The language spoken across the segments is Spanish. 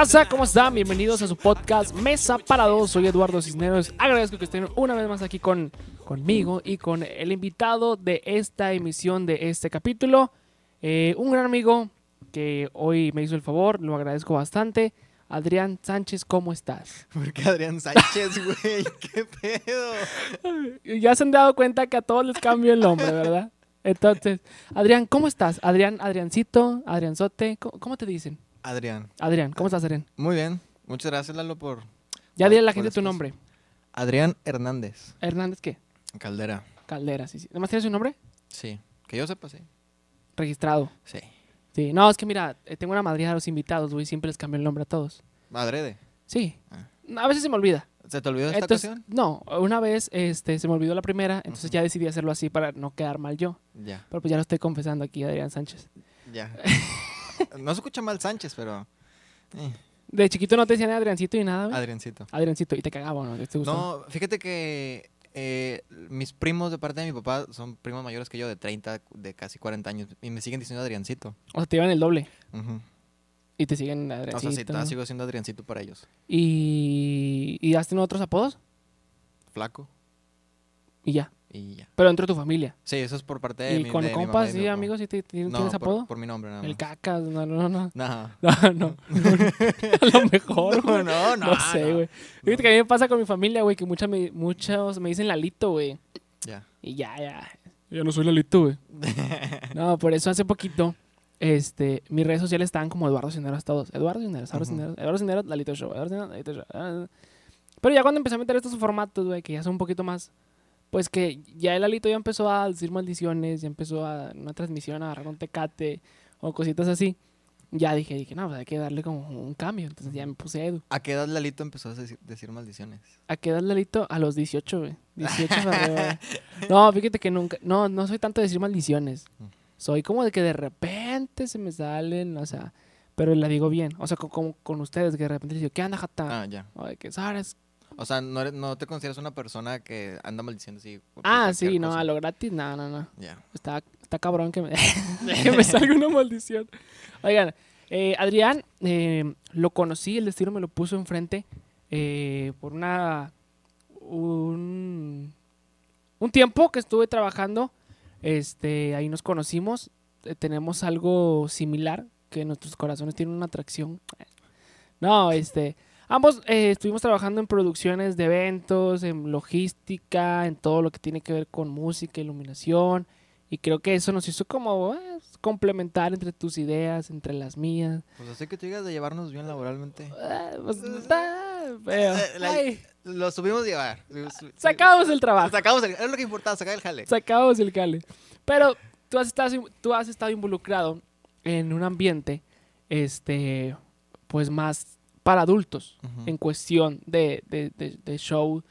Raza, ¿cómo están? Bienvenidos a su podcast Mesa para Dos. Soy Eduardo Cisneros. Agradezco que estén una vez más aquí con, conmigo y con el invitado de esta emisión de este capítulo. Eh, un gran amigo que hoy me hizo el favor, lo agradezco bastante. Adrián Sánchez, ¿cómo estás? ¿Por qué Adrián Sánchez, güey? ¿Qué pedo? Ya se han dado cuenta que a todos les cambio el nombre, ¿verdad? Entonces, Adrián, ¿cómo estás? Adrián, Adriancito, Adrianzote, ¿cómo, cómo te dicen? Adrián. Adrián, ¿cómo estás, Adrián? Muy bien. Muchas gracias, Lalo, por... Ya dile a la gente tu nombre. Adrián Hernández. Hernández, ¿qué? Caldera. Caldera, sí, sí. ¿Además tienes un nombre? Sí. Que yo sepa, sí. Registrado. Sí. Sí, no, es que mira, eh, tengo una madrina de los invitados, güey, siempre les cambio el nombre a todos. Adrede. Sí. Ah. A veces se me olvida. ¿Se te olvidó esta Entonces, ocasión? no, una vez este, se me olvidó la primera, entonces ya decidí hacerlo así para no quedar mal yo. Ya. Pero pues ya lo estoy confesando aquí, Adrián Sánchez. Ya. no se escucha mal Sánchez, pero... eh, De chiquito no te decían Adriancito y nada, güey. Adriancito. Adriancito, y te cagaba, ¿no? ¿Te? No, fíjate que eh, mis primos de parte de mi papá son primos mayores que yo, de 30, de casi 40 años, y me siguen diciendo Adriancito. O sea, te llevan el doble y te siguen O Adriancito. sea, sí, todavía ¿no? sigo siendo Adriancito para ellos. y, ¿Y has tenido otros apodos? Flaco Y ya. Y ya. Pero dentro de tu familia. Sí, eso es por parte de y mi con de compas, y papá. amigos, ¿sí te- te- No, ¿tienes por- apodo? Por, mi nombre nada El cacas, no, no, no. No. No, no. A lo mejor, güey. no, no, No sé, no. güey. Fíjate que a mí me pasa con mi familia, güey, que muchas me, muchos me dicen Lalito, güey. Ya. Y ya, ya. Yo no soy Lalito, güey. No, por eso hace poquito, este, mis redes sociales estaban como Eduardo Cineros todos. Eduardo Cineros, Eduardo. Cineros, Eduardo Cineros, Lalito Show, Eduardo Cineros, Lalito Show. ah. Pero ya cuando empecé a meter estos formatos, güey, que ya son un poquito más, pues que ya el Lalito ya empezó a decir maldiciones, ya empezó a una transmisión a agarrar un tecate o cositas así. Ya dije, dije, no, pues hay que darle como un cambio. Entonces ya me puse Edu. ¿A qué edad Lalito empezó a decir, decir maldiciones? ¿A qué edad, Lalito? A los 18, güey. 18 para arriba, güey. No, fíjate que nunca. No, no soy tanto de decir maldiciones. Mm. Soy como de que de repente se me salen, o sea. Pero la digo bien. O sea, co- como con ustedes, que de repente les digo, ¿qué anda, jata? Ah, ya. O de que, ¿sabes? O sea, no, eres- no te consideras una persona que anda maldiciendo así. Ah, sí, no, cosa? a lo gratis, no, no, no. Ya. Está, está cabrón que me, que me salga una maldición. Oigan, eh, Adrián, eh, lo conocí, el destino me lo puso enfrente eh, por una. Un, un tiempo que estuve trabajando. Este, ahí nos conocimos. eh, tenemos algo similar, que nuestros corazones tienen una atracción. No, este. Ambos eh, estuvimos trabajando en producciones de eventos, en logística, en todo lo que tiene que ver con música, iluminación. Y creo que eso nos hizo como eh, complementar entre tus ideas, entre las mías. Pues así que tú digas de llevarnos bien laboralmente. Eh, pues, está feo. Eh, la- Ay, Lo subimos a llevar. sacamos el trabajo. Sacamos el, es lo que importaba, sacar el jale. Sacamos el cale. Pero tú has estado, tú has estado involucrado en un ambiente, este, pues más para adultos, en cuestión de, de- de- de show,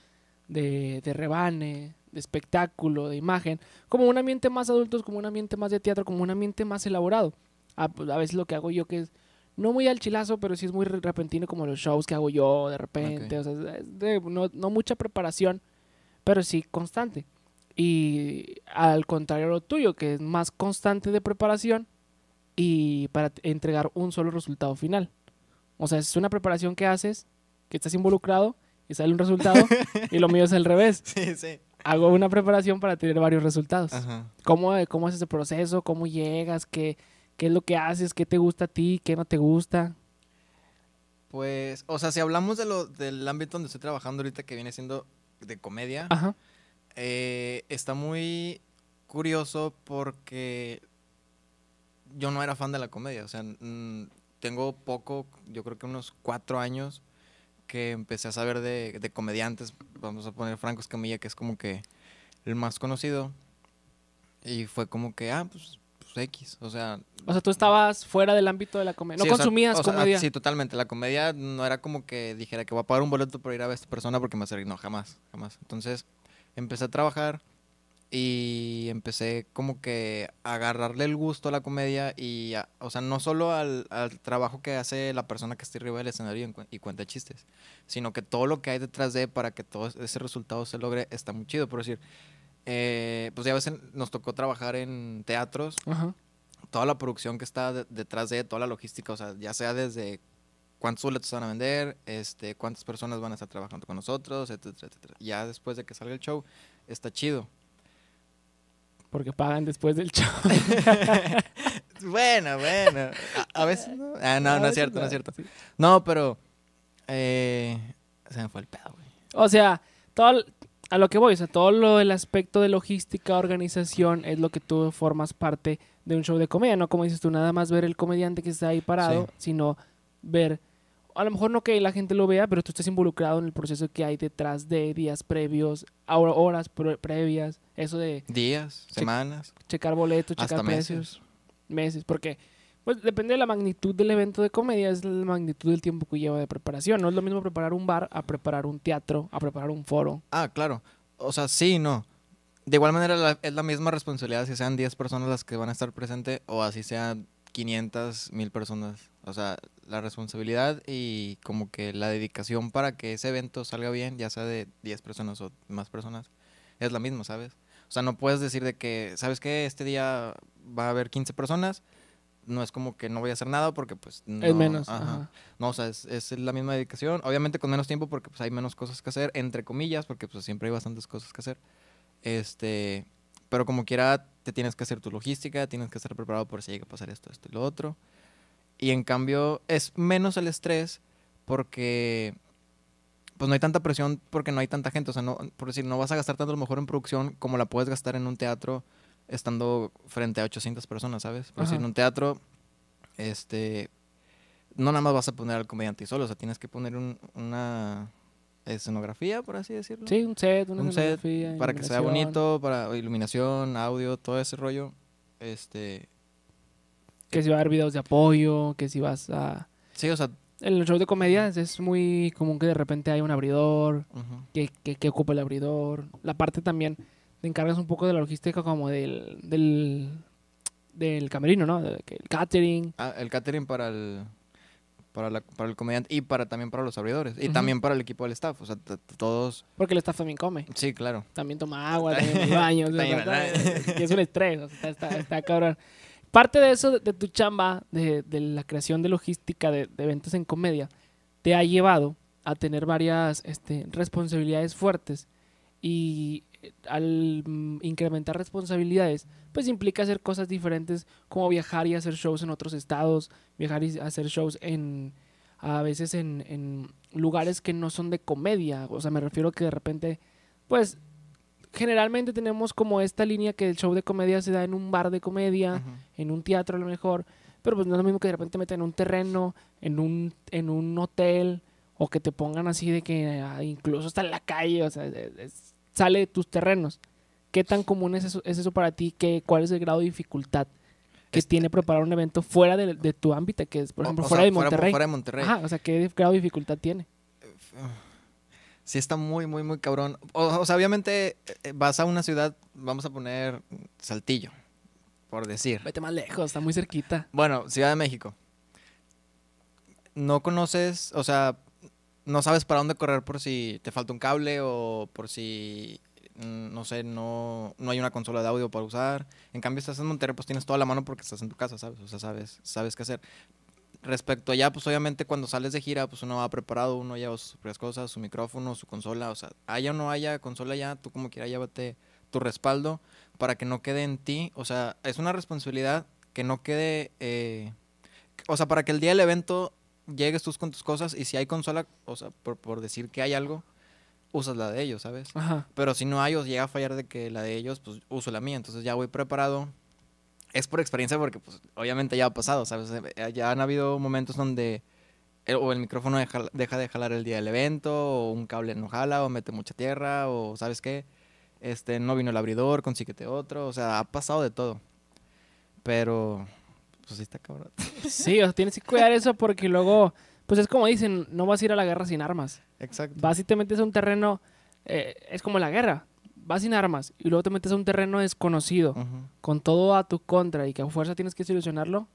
de, de rebane, de espectáculo, de imagen, como un ambiente más adultos, como un ambiente más de teatro, como un ambiente más elaborado. A, a veces lo que hago yo que es no muy al chilazo, pero sí es muy re- repentino como los shows que hago yo de repente, o sea, es de- no, no mucha preparación, pero sí constante. Y al contrario a lo tuyo, que es más constante de preparación y para entregar un solo resultado final. O sea, es una preparación que haces, que estás involucrado y sale un resultado, y lo mío es al revés. Sí, sí. Hago una preparación para tener varios resultados. Ajá. ¿Cómo, ¿Cómo es ese proceso? ¿Cómo llegas? ¿Qué, ¿Qué es lo que haces? ¿Qué te gusta a ti? ¿Qué no te gusta? Pues, o sea, si hablamos de lo, del ámbito donde estoy trabajando ahorita, que viene siendo de comedia, Ajá. eh, está muy curioso porque yo no era fan de la comedia. O sea, tengo poco, yo creo que unos cuatro años que empecé a saber de, de comediantes. Vamos a poner Franco Escamilla, que es como que el más conocido. Y fue como que, ah, pues, pues X. O sea, O sea, tú estabas fuera del ámbito de la comedia. No Sí, o sea, consumías o sea, comedia. sí, totalmente. La comedia no era como que dijera que voy a pagar un boleto por ir a ver a esta persona porque me hace. No, jamás, jamás. Entonces empecé a trabajar y empecé como que a agarrarle el gusto a la comedia y, a- o sea, no solo al, al trabajo que hace la persona que está arriba del escenario y, y cuenta chistes, sino que todo lo que hay detrás de para que todo ese resultado se logre está muy chido. Por decir, eh, pues ya a veces nos tocó trabajar en teatros Ajá. toda la producción que está de- detrás de toda la logística, o sea, ya sea desde cuántos boletos van a vender, este, cuántas personas van a estar trabajando con nosotros, etcétera, etcétera. Ya después de que salga el show, está chido. Porque pagan después del show. bueno, bueno. A, a veces no. Ah, no, no es cierto, no es cierto. No, pero eh, se me fue el pedo, güey. O sea, todo a lo que voy, o sea, todo lo, el aspecto de logística, organización, es lo que tú formas parte de un show de comedia, no como dices tú, nada más ver el comediante que está ahí parado, Sí. sino ver, a lo mejor no que la gente lo vea, pero tú estás involucrado en el proceso que hay detrás de días previos, hor- horas pre- previas, eso de Días, semanas, checar boletos, checar precios, meses. meses, porque pues depende de la magnitud del evento de comedia, es la magnitud del tiempo que lleva de preparación. No es lo mismo preparar un bar a preparar un teatro, a preparar un foro. Ah, claro. O sea, sí, no. De igual manera la- es la misma responsabilidad si sean 10 personas las que van a estar presentes o así sean 500, 1000 personas. O sea, la responsabilidad y como que la dedicación para que ese evento salga bien, ya sea de 10 personas o más personas, es la misma, ¿sabes? O sea, no puedes decir de que, ¿sabes qué? Este día va a haber 15 personas. No es como que no voy a hacer nada porque pues no, es menos. ajá. ajá. No, o sea, es, es la misma dedicación. Obviamente con menos tiempo porque pues hay menos cosas que hacer, entre comillas, porque pues siempre hay bastantes cosas que hacer. Este, pero como quiera, te tienes que hacer tu logística, tienes que estar preparado por si llega a pasar esto, esto y lo otro. Y en cambio, es menos el estrés porque pues no hay tanta presión porque no hay tanta gente. O sea, no, por decir, no vas a gastar tanto a lo mejor en producción como la puedes gastar en un teatro estando frente a 800 personas, ¿sabes? Por decir, en un teatro, este, no nada más vas a poner al comediante solo, o sea, tienes que poner un- una escenografía, por así decirlo. Sí, un set, una Un set escenografía, para que sea bonito, para iluminación, audio, todo ese rollo. Este, Que si va a haber videos de apoyo, que si vas a... sí, o sea, En los shows de comedia es muy común que de repente haya un abridor, que, que, que ocupa el abridor. La parte también, te encargas un poco de la logística como del, del, del camerino, ¿no? El catering. Ah, el catering para el para, la- para el comediante y para también para los abridores y también para el equipo del staff, o sea, todos, Porque el staff también come. sí, claro. También toma agua, también va al baño. o sea, que es un estrés, o sea, está, está, está cabrón. Parte de eso, de, tu chamba, de, de la creación de logística de, de eventos en comedia, te ha llevado a tener varias este, responsabilidades fuertes. Y eh, al mm, incrementar responsabilidades, pues implica hacer cosas diferentes, como viajar y hacer shows en otros estados, viajar y hacer shows en a veces en, en lugares que no son de comedia. O sea, me refiero que de repente, pues generalmente tenemos como esta línea que el show de comedia se da en un bar de comedia, Ujú. en un teatro a lo mejor, pero pues no es lo mismo que de repente metan en un terreno, en un, en un hotel, o que te pongan así de que ah, incluso hasta en la calle, o sea, es- sale de tus terrenos. ¿Qué tan común es eso, es eso para ti? ¿Qué, ¿Cuál es el grado de dificultad que Este- tiene preparar un evento fuera de, de tu ámbito, que es, por ejemplo, o fuera sea, de Monterrey? Fuera, de Monterrey. Ajá, o sea, ¿qué grado de dificultad tiene? Sí está muy, muy, muy cabrón. O, o sea, obviamente eh, vas a una ciudad, vamos a poner Saltillo, por decir. Vete más lejos, está muy cerquita. Bueno, Ciudad de México. No conoces, o sea, no sabes para dónde correr por si te falta un cable o por si, mm, no sé, no, no hay una consola de audio para usar. En cambio, estás en Monterrey, pues tienes toda la mano porque estás en tu casa, ¿sabes? O sea, sabes, sabes qué hacer. Respecto allá, pues obviamente cuando sales de gira, pues uno va preparado, uno lleva sus propias cosas, su micrófono, su consola, o sea, haya o no haya consola ya, tú como quiera llévate tu respaldo para que no quede en ti, o sea, es una responsabilidad que no quede, eh, o sea, para que el día del evento llegues tú con tus cosas y si hay consola, o sea, por, por decir que hay algo, usas la de ellos, ¿sabes? Ajá. Pero si no hay o llega a fallar de que la de ellos, pues uso la mía. Entonces ya voy preparado. Es por experiencia porque pues obviamente ya ha pasado, ¿sabes? Eh, Ya han habido momentos donde el- o el micrófono deja, deja de jalar el día del evento, o un cable no jala, o mete mucha tierra, o ¿sabes qué? Este, no vino el abridor, consíguete otro. O sea, ha pasado de todo. Pero, pues sí está cabrón. Sí, o sea, tienes que cuidar eso porque luego, pues es como dicen, no vas a ir a la guerra sin armas. Exacto. Vas y te metes a un terreno, eh, es como la guerra. Vas sin armas y luego te metes a un terreno desconocido, con todo a tu contra y que a fuerza tienes que solucionarlo,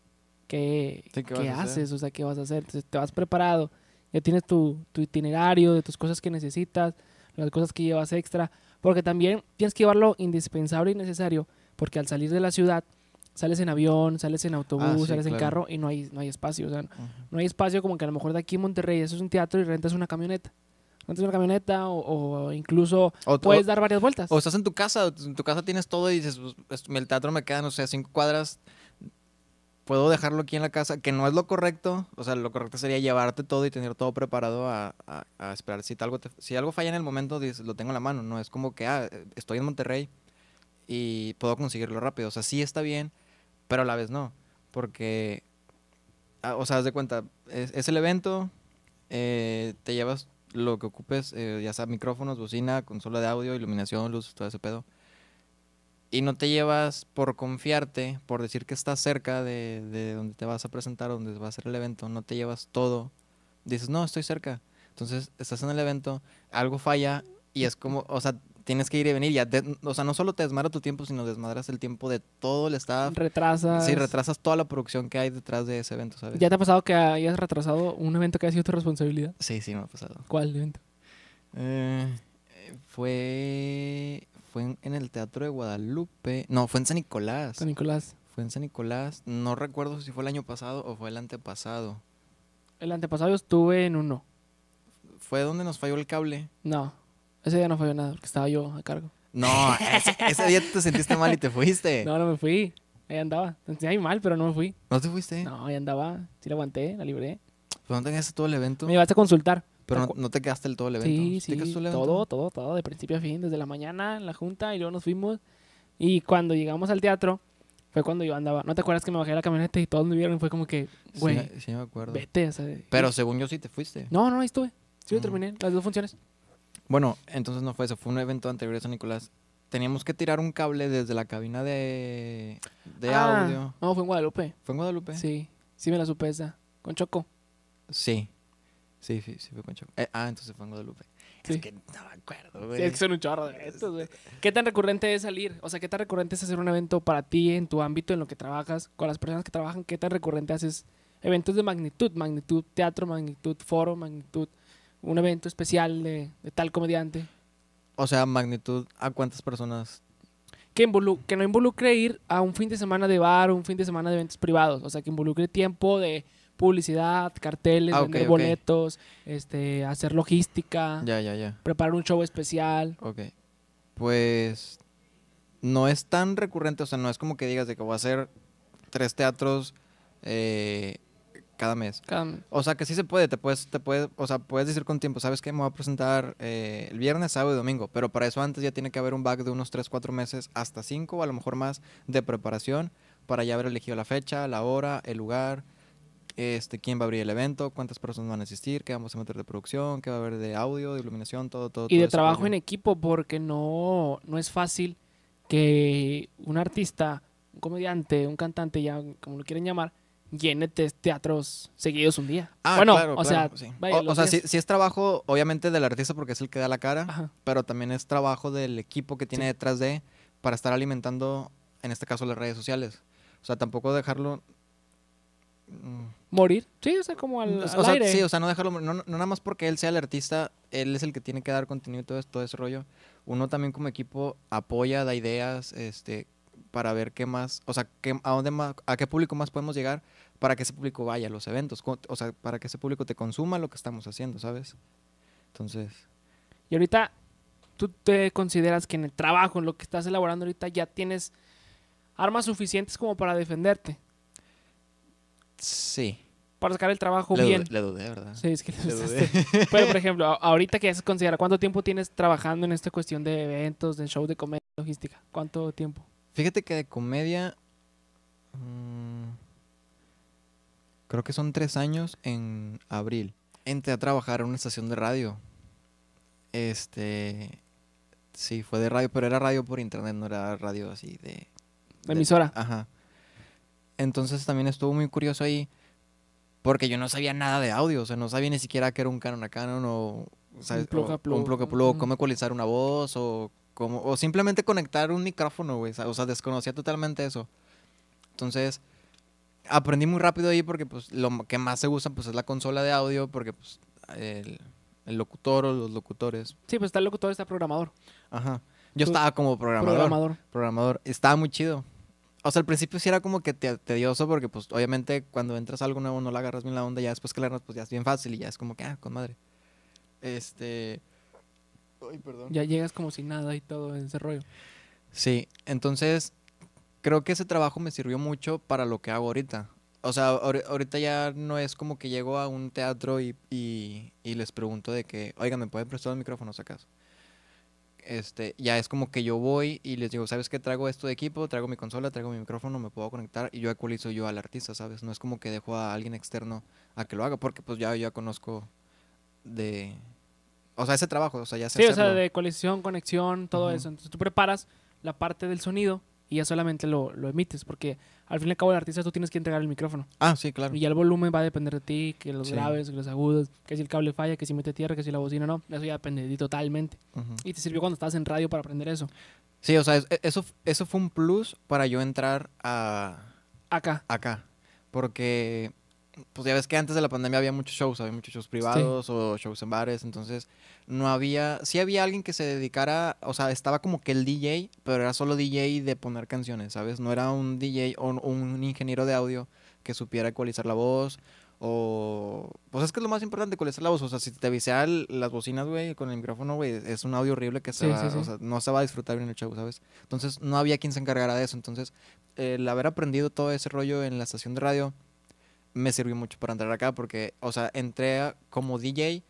¿qué, Sí, ¿qué haces? O sea, ¿qué vas a hacer? Entonces, te vas preparado, ya tienes tu, tu itinerario de tus cosas que necesitas, las cosas que llevas extra, porque también tienes que llevarlo indispensable y necesario, porque al salir de la ciudad, sales en avión, sales en autobús, Ah, sí, sales en carro y no hay, no hay espacio. O sea, Ujú. no hay espacio como que a lo mejor de aquí en Monterrey eso es un teatro y rentas una camioneta. Rentas una camioneta o, o incluso O, puedes o- dar varias vueltas. o estás en tu casa, en tu casa tienes todo y dices, pues, es- el teatro me queda, no sé, cinco cuadras. Puedo dejarlo aquí en la casa, que no es lo correcto. O sea, lo correcto sería llevarte todo y tener todo preparado a, a- a esperar. Si algo, te- si algo falla en el momento, dices, lo tengo en la mano. No es como que, ah, estoy en Monterrey y puedo conseguirlo rápido. O sea, sí está bien, pero a la vez no. Porque, ah, o sea, haz de cuenta, es, es el evento, eh, te llevas lo que ocupes, eh, ya sea micrófonos, bocina, consola de audio, iluminación, luz, todo ese pedo. Y no te llevas por confiarte, por decir que estás cerca de, de donde te vas a presentar, donde va a ser el evento, no te llevas todo. Dices, no, estoy cerca. Entonces, estás en el evento, algo falla y es como, o sea, tienes que ir y venir. Ya o sea, no solo te desmadra tu tiempo, sino desmadras el tiempo de todo el staff. retrasas. Sí, retrasas toda la producción que hay detrás de ese evento, ¿sabes? ¿Ya te ha pasado que hayas retrasado un evento que ha sido tu responsabilidad? Sí, sí, me ha pasado. ¿Cuál evento? Eh, fue fue en el Teatro de Guadalupe. No, fue en San Nicolás. San Nicolás. Fue en San Nicolás. No recuerdo si fue el año pasado o fue el antepasado. El antepasado yo estuve en uno. Fue donde nos falló el cable. No, ese día no falló nada porque estaba yo a cargo. No, ese, ese día te sentiste mal y te fuiste. No, no me fui. Ahí andaba. Me sentía mal, pero no me fui. ¿No te fuiste? No, ahí andaba. Sí la aguanté, la libré. Pero no te quedaste todo el evento. Me llevaste a consultar. Pero no, te quedaste el todo el evento. Sí, te sí, quedaste el evento? todo, todo, todo, de principio a fin, desde la mañana en la junta y luego nos fuimos. Y cuando llegamos al teatro, fue cuando yo andaba. ¿No te acuerdas que me bajé de la camioneta y todos me vieron? Y fue como que, Sí, güey, me- sí, me acuerdo. vete. o sea, Pero y- según yo sí te fuiste. No, no, ahí estuve. Sí, lo Mm. terminé, las dos funciones. Bueno, entonces no fue eso, fue un evento anterior a San Nicolás. Teníamos que tirar un cable desde la cabina de, de Ah, audio. No, fue en Guadalupe. ¿Fue en Guadalupe? Sí, sí me la supe esa. Con Choco. Sí. Sí, sí, sí fue con Choco. Eh, ah, entonces fue en Guadalupe. Sí. Es que no me acuerdo, güey. Sí, es que son un chorro de eventos, güey. ¿Qué tan recurrente es salir? O sea, ¿qué tan recurrente es hacer un evento para ti, en tu ámbito, en lo que trabajas, con las personas que trabajan? ¿Qué tan recurrente haces eventos de magnitud? Magnitud teatro, magnitud foro, magnitud un evento especial de, de tal comediante. O sea, magnitud, ¿a cuántas personas? Que, que no involucre ir a un fin de semana de bar o un fin de semana de eventos privados. O sea, que involucre tiempo de publicidad, carteles, Ah, vender boletos, este, hacer logística, Ya, ya, ya. preparar un show especial. Ok. Pues no es tan recurrente, o sea, no es como que digas de que voy a hacer tres teatros eh, cada mes. Cada- O sea, que sí se puede, te puedes, te puedes, o sea, puedes decir con tiempo, ¿sabes qué? Me voy a presentar eh, el viernes, sábado y domingo, pero para eso antes ya tiene que haber un back de unos 3, 4 meses, hasta 5 o a lo mejor más de preparación para ya haber elegido la fecha, la hora, el lugar, este, quién va a abrir el evento, cuántas personas van a asistir, qué vamos a meter de producción, qué va a haber de audio, de iluminación, todo, todo. y todo de trabajo en equipo porque no, no es fácil que un artista, un comediante, un cantante, ya como lo quieren llamar, llene te- teatros seguidos un día. Ah, bueno, claro, o claro, sea, sí. vaya, o, sea sí, sí es trabajo, obviamente, del artista porque es el que da la cara, Ajá. pero también es trabajo del equipo que tiene Sí. detrás de para estar alimentando, en este caso, las redes sociales. O sea, tampoco dejarlo... mm, morir, sí, o sea, como al, o al sea, aire. sí, o sea, no dejarlo... No, no nada más porque él sea el artista, él es el que tiene que dar contenido y todo, todo ese rollo. Uno también como equipo apoya, da ideas, este para ver qué más, o sea, qué, a dónde más, a qué público más podemos llegar para que ese público vaya a los eventos, o sea, para que ese público te consuma lo que estamos haciendo, ¿sabes? Entonces, Y ahorita tú te consideras que en el trabajo, en lo que estás elaborando ahorita, ya tienes armas suficientes como para defenderte, sí. para sacar el trabajo Le, bien. le dudé, ¿verdad? Sí, es que Le dudé. Pero, por ejemplo, ahorita que ya se considera, ¿cuánto tiempo tienes trabajando en esta cuestión de eventos, de show de comedia, logística? ¿Cuánto tiempo? Fíjate que de comedia. mm, creo que son tres años en abril. Entré a trabajar en una estación de radio. Este. Sí, fue de radio, pero era radio por internet, no era radio así de. La emisora. Ajá. Entonces también estuvo muy curioso ahí. Porque yo no sabía nada de audio. O sea, no sabía ni siquiera que era un Canon a Canon o. ¿sabes? plug a o- o plug, un plug a plug, ujú. cómo ecualizar una voz o cómo, o simplemente conectar un micrófono, güey, o sea, desconocía totalmente eso. Entonces, aprendí muy rápido ahí porque pues lo que más se usa pues es la consola de audio porque pues el, el locutor o los locutores. Sí, pues está el locutor, está programador. Ajá. Yo Tú- estaba como programador. Programador. Programador. Estaba muy chido. O sea, al principio sí era como que te- tedioso porque pues obviamente cuando entras a algo nuevo no le agarras bien la onda, ya después que le agarras pues ya es bien fácil y ya es como que, ah, con madre. Este... Ay, perdón. Ya llegas como sin nada y todo ese rollo. Sí, entonces creo que ese trabajo me sirvió mucho para lo que hago ahorita. O sea, ahori- ahorita ya no es como que llego a un teatro y, y- y les pregunto de que, oiga, ¿me pueden prestar los micrófonos acaso? Este, ya es como que yo voy y les digo, ¿sabes qué? Traigo esto de equipo, traigo mi consola, traigo mi micrófono, me puedo conectar y yo ecualizo yo al artista, ¿sabes? No es como que dejo a alguien externo a que lo haga, porque pues ya, ya conozco de... O sea, ese trabajo, o sea, ya sé Sí, o sea, de conexión, conexión, todo eso. Entonces tú preparas la parte del sonido y ya solamente lo, lo emites, porque al fin y al cabo el artista tú tienes que entregar el micrófono. Ah, sí, claro. Y ya el volumen va a depender de ti, que los Sí. graves, que los agudos, que si el cable falla, que si mete tierra, que si la bocina no. Eso ya depende de ti totalmente. Y te sirvió cuando estabas en radio para aprender eso. Sí, o sea, e, eso, eso fue un plus para yo entrar a Acá. acá. Porque, pues ya ves que antes de la pandemia había muchos shows, había muchos shows privados o shows en bares, entonces no había, sí había alguien que se dedicara, o sea, estaba como que el DJ, pero era solo DJ de poner canciones, ¿sabes? No era un DJ o un- ingeniero de audio que supiera ecualizar la voz o... Pues es que es lo más importante, ecualizar la voz. O sea, si te visea el- las bocinas, güey, con el micrófono, güey, es un audio horrible que se Sí, va, sí, sí. o sea, no se va a disfrutar bien el show, ¿sabes? Entonces no había quien se encargara de eso. Entonces, el haber aprendido todo ese rollo en la estación de radio me sirvió mucho para entrar acá porque, o sea, entré como DJ,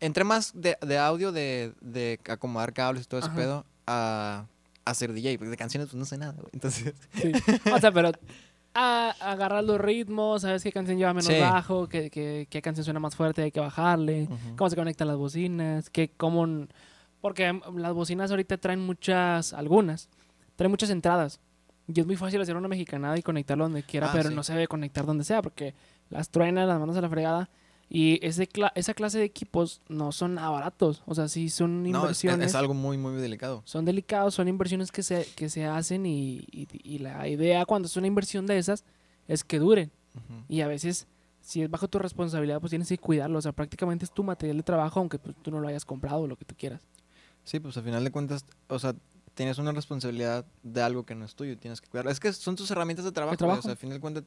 entré más de, de audio, de, de acomodar cables y todo ese Ajá. pedo, a, a ser DJ, porque de canciones pues no sé nada, güey. Entonces, Sí. O sea, pero a, agarrar los ritmos, sabes qué canción lleva menos Sí. bajo, qué, qué, qué canción suena más fuerte, hay que bajarle, Ujú. cómo se conectan las bocinas, qué, cómo... Porque las bocinas ahorita traen muchas, algunas, traen muchas entradas. Y es muy fácil hacer una mexicanada y conectarlo donde quiera, Ah, pero sí. no se debe conectar donde sea, porque las truenas, las manos a la fregada. Y ese cla- esa clase de equipos no son nada baratos. O sea, sí son no, es, inversiones. es algo muy, muy delicado. son delicados, son inversiones que se, que se hacen y, y- y la idea cuando es una inversión de esas es que duren. Y a veces, si es bajo tu responsabilidad, pues tienes que cuidarlo. O sea, prácticamente es tu material de trabajo, aunque pues, tú no lo hayas comprado o lo que tú quieras. Sí, pues al final de cuentas, o sea, tienes una responsabilidad de algo que no es tuyo, y tienes que cuidarlo. Es que son tus herramientas de trabajo, güey, trabajo. o sea, al final de cuentas,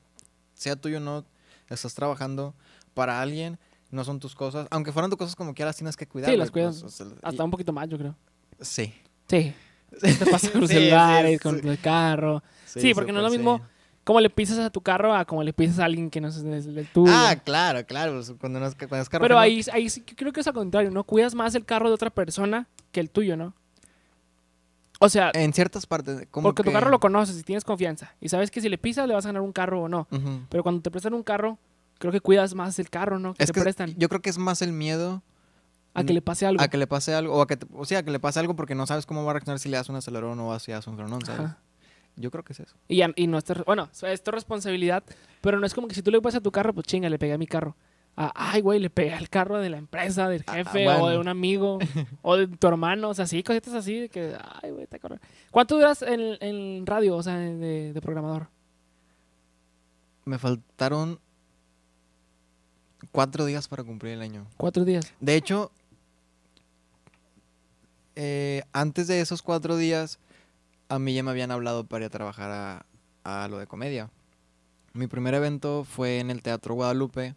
sea tuyo o no, estás trabajando para alguien, no son tus cosas. Aunque fueran tus cosas como quieras, tienes que cuidarlas. las cuidas. pues, o sea, y- Hasta un poquito más, yo creo. Sí. Sí. Te pasa con los Sí, sí, celulares, sí. con el carro. Sí, porque no es lo mismo sí. Como le pisas a tu carro a como le pisas a alguien que no es del tuyo. Ah, claro, claro. pues, Cuando, no es, cuando es carro Pero ajeno. ahí, ahí sí que creo que es al contrario, ¿no? Cuidas más el carro de otra persona que el tuyo, ¿no? O sea, En ciertas partes. Como porque tu carro lo conoces y tienes confianza. Y sabes que si le pisas le vas a ganar un carro o no. Pero cuando te prestan un carro, creo que cuidas más el carro, ¿no? Que Es te que prestan. yo creo que es más el miedo A que le pase algo. a que le pase algo. O, a que te- o sea, a que le pase algo porque no sabes cómo va a reaccionar si le das un acelerón o si le das un frenón, ¿sabes? Ajá. Yo creo que es eso. Y, y no es bueno, es tu responsabilidad, pero no es como que si tú le pasas a tu carro, pues chinga, le pegué a mi carro. Ah, ay, güey, le pegué al carro de la empresa, del Ah, jefe, o de un amigo, o de tu hermano, o sea, sí, cositas así, de que, ay, güey, te acuerdas. ¿Cuánto duras en, en radio, o sea, de, de programador? Me faltaron cuatro días para cumplir el año. ¿Cuatro días? De hecho, eh, antes de esos cuatro días, a mí ya me habían hablado para ir a trabajar a, a lo de comedia. Mi primer evento fue en el Teatro Guadalupe.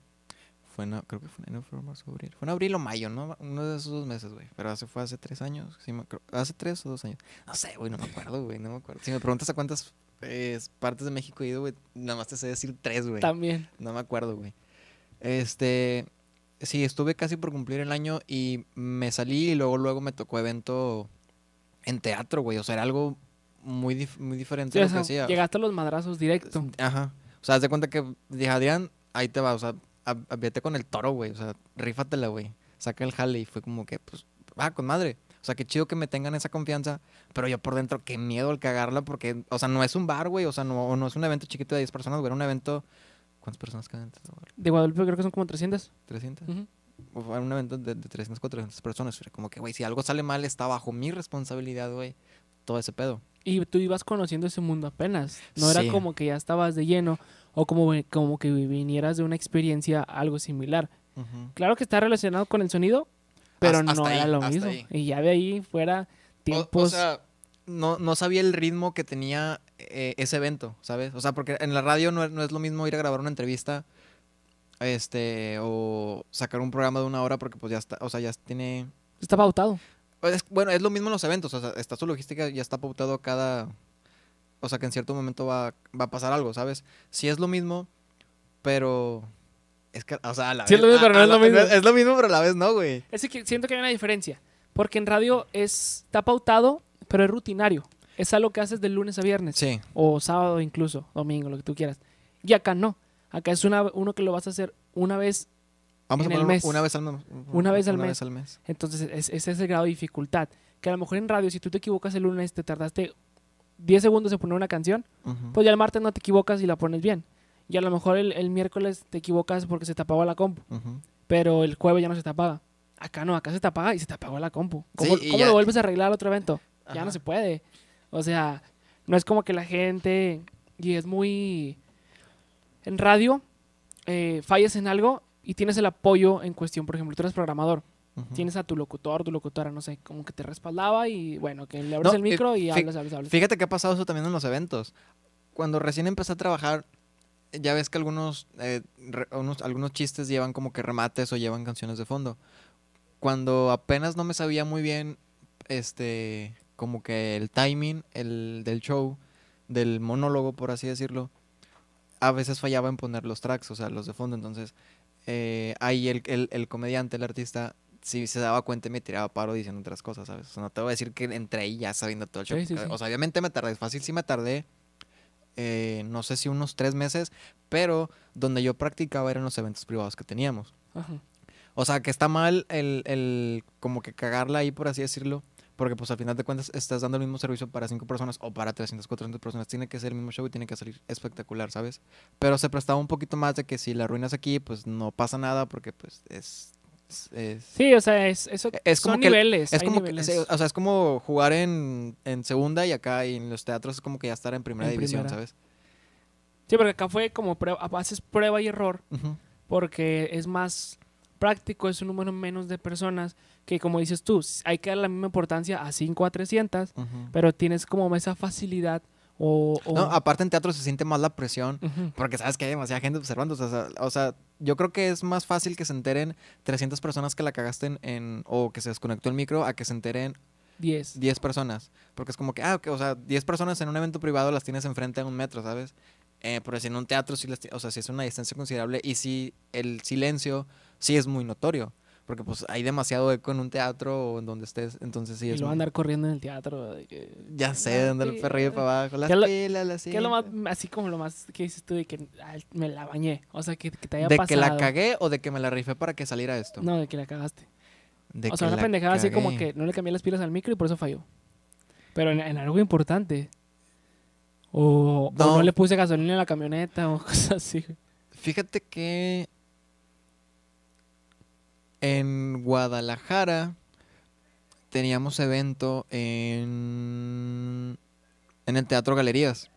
Fue en, creo que fue en enero, marzo, abril. Fue en abril o mayo, ¿no? Uno de esos dos meses, güey. Pero hace, fue hace tres años. sí me hace tres o dos años. No sé, güey, no me acuerdo, güey. No me acuerdo. Si me preguntas a cuántas eh, partes de México he ido, güey, nada más te sé decir tres, güey. También. No me acuerdo, güey. Este. Sí, estuve casi por cumplir el año y me salí y luego, luego me tocó evento en teatro, güey. O sea, era algo muy, dif- muy diferente Sí, a o lo que hacía. llegaste a los madrazos directo. Ajá. O sea, haz de cuenta que dije, Adrián, ahí te va. O sea, vete con el toro, güey. O sea, rífatela, güey. Saca el jale y fue como que, pues, va, con madre. O sea, qué chido que me tengan esa confianza, pero yo por dentro, qué miedo al cagarla, porque, o sea, no es un bar, güey, o sea, no, no es un evento chiquito de 10 personas, güey, era un evento, ¿cuántas personas caben? De Guadalupe creo que son como 300. 300. Ujú. fue un evento de, de 300, 400 personas. Era como que, güey, si algo sale mal, está bajo mi responsabilidad, güey. Todo ese pedo. Y tú ibas conociendo ese mundo apenas. No era Sí. como que ya estabas de lleno o como, como que vinieras de una experiencia algo similar. Claro que está relacionado con el sonido, pero Hasta- no hasta era ahí, lo mismo. ahí. Y ya de ahí fuera tiempos... O, sea, no, no sabía el ritmo que tenía eh, ese evento, ¿sabes? O sea, porque en la radio no, es- no es lo mismo ir a grabar una entrevista este o sacar un programa de una hora porque pues ya está, o sea, ya tiene... está pautado. es- bueno, es lo mismo en los eventos, o sea, está su logística, ya está pautado cada... O sea, que en cierto momento va, va a pasar algo, ¿sabes? Sí es lo mismo, pero... Es que, o sea, a la Sí es lo mismo, pero no es lo mismo. Es lo mismo, pero a la vez no, güey. Es que siento que hay una diferencia. Porque en radio es, está pautado, pero es rutinario. Es algo que haces de lunes a viernes. Sí. O sábado incluso, domingo, lo que tú quieras. Y acá no. Acá es una, uno que lo vas a hacer una vez. Vamos En a el mes. una vez al mes. Una vez al mes. vez al mes. Entonces es, es ese grado de dificultad. Que a lo mejor en radio, si tú te equivocas el lunes, te tardaste 10 segundos en poner una canción, pues ya el martes no te equivocas y la pones bien. Y a lo mejor el, el miércoles te equivocas porque se te apagó la compu. Pero el jueves ya no se te apaga. Acá no, acá se te apaga y se te apagó la compu. ¿Cómo, Sí, y cómo ya- lo vuelves a arreglar al otro evento? Ya no se puede. O sea, no es como que la gente, y es muy... En radio, eh, fallas en algo y tienes el apoyo en cuestión. Por ejemplo, tú eres programador, Tienes a tu locutor, tu locutora, no sé, como que te respaldaba y bueno, que le abres No, el micro eh, y hablas, hablas, hablas. Fíjate que ha pasado eso también en los eventos. Cuando recién empecé a trabajar, ya ves que algunos, eh, re- unos- algunos chistes llevan como que remates o llevan canciones de fondo. Cuando apenas no me sabía muy bien, este, como que el timing el, del show, del monólogo, por así decirlo, a veces fallaba en poner los tracks, o sea, los de fondo. Entonces, eh, ahí el, el, el comediante, el artista, sí se daba cuenta y me tiraba paro diciendo otras cosas, ¿sabes? O sea, no te voy a decir que entré ahí ya sabiendo todo el show. Sí, sí, sí. O sea, obviamente me tardé, fácil sí me tardé, eh, no sé si unos tres meses, pero donde yo practicaba eran los eventos privados que teníamos. Ajá. O sea, que está mal el, el como que cagarla ahí, por así decirlo. Porque pues al final de cuentas estás dando el mismo servicio para cinco personas o para 300, 400 personas. Tiene que ser el mismo show y tiene que salir espectacular, ¿sabes? Pero se prestaba un poquito más de que si la arruinas aquí, pues no pasa nada porque pues es... es- Sí, o sea, es, eso Es como son que niveles. es como niveles. o sea, es como jugar en, en segunda y acá y en los teatros es como que ya estar en primera En división, primera. ¿sabes? Sí, porque acá fue como prueba, haces prueba y error porque es más práctico, es un número menos de personas que como dices tú, hay que dar la misma importancia a 5 a 300, Ujú. pero tienes como esa facilidad o... o- No, aparte en teatro se siente más la presión. Porque sabes que hay demasiada gente observando. O sea, o sea, yo creo que es más fácil que se enteren 300 personas que la cagaste en, en- o que se desconectó el micro a que se enteren 10. 10 personas. Porque es como que, ah, ok, o sea, 10 personas en un evento privado las tienes enfrente a un metro, ¿sabes? Eh, pero si en un teatro sí las o sea, si es una distancia considerable y si el silencio sí es muy notorio. Porque pues hay demasiado eco en un teatro o en donde estés, entonces sí y es lo va a muy- andar corriendo en el teatro. de que- Ya sé, el Sí, perrillo para abajo, las ¿Qué lo- pilas, las Que es lo más, así como lo más que dices tú de que ay, me la bañé. O sea, que, que te haya ¿De pasado. que la cagué o de que me la rifé para que saliera esto? No, de que la cagaste. De o sea, una pendejada así como que no le cambié las pilas al micro y por eso falló. Pero en, en algo importante. O o no. No. le puse gasolina en la camioneta o cosas así. Fíjate que en Guadalajara teníamos evento en en el Teatro Galerías.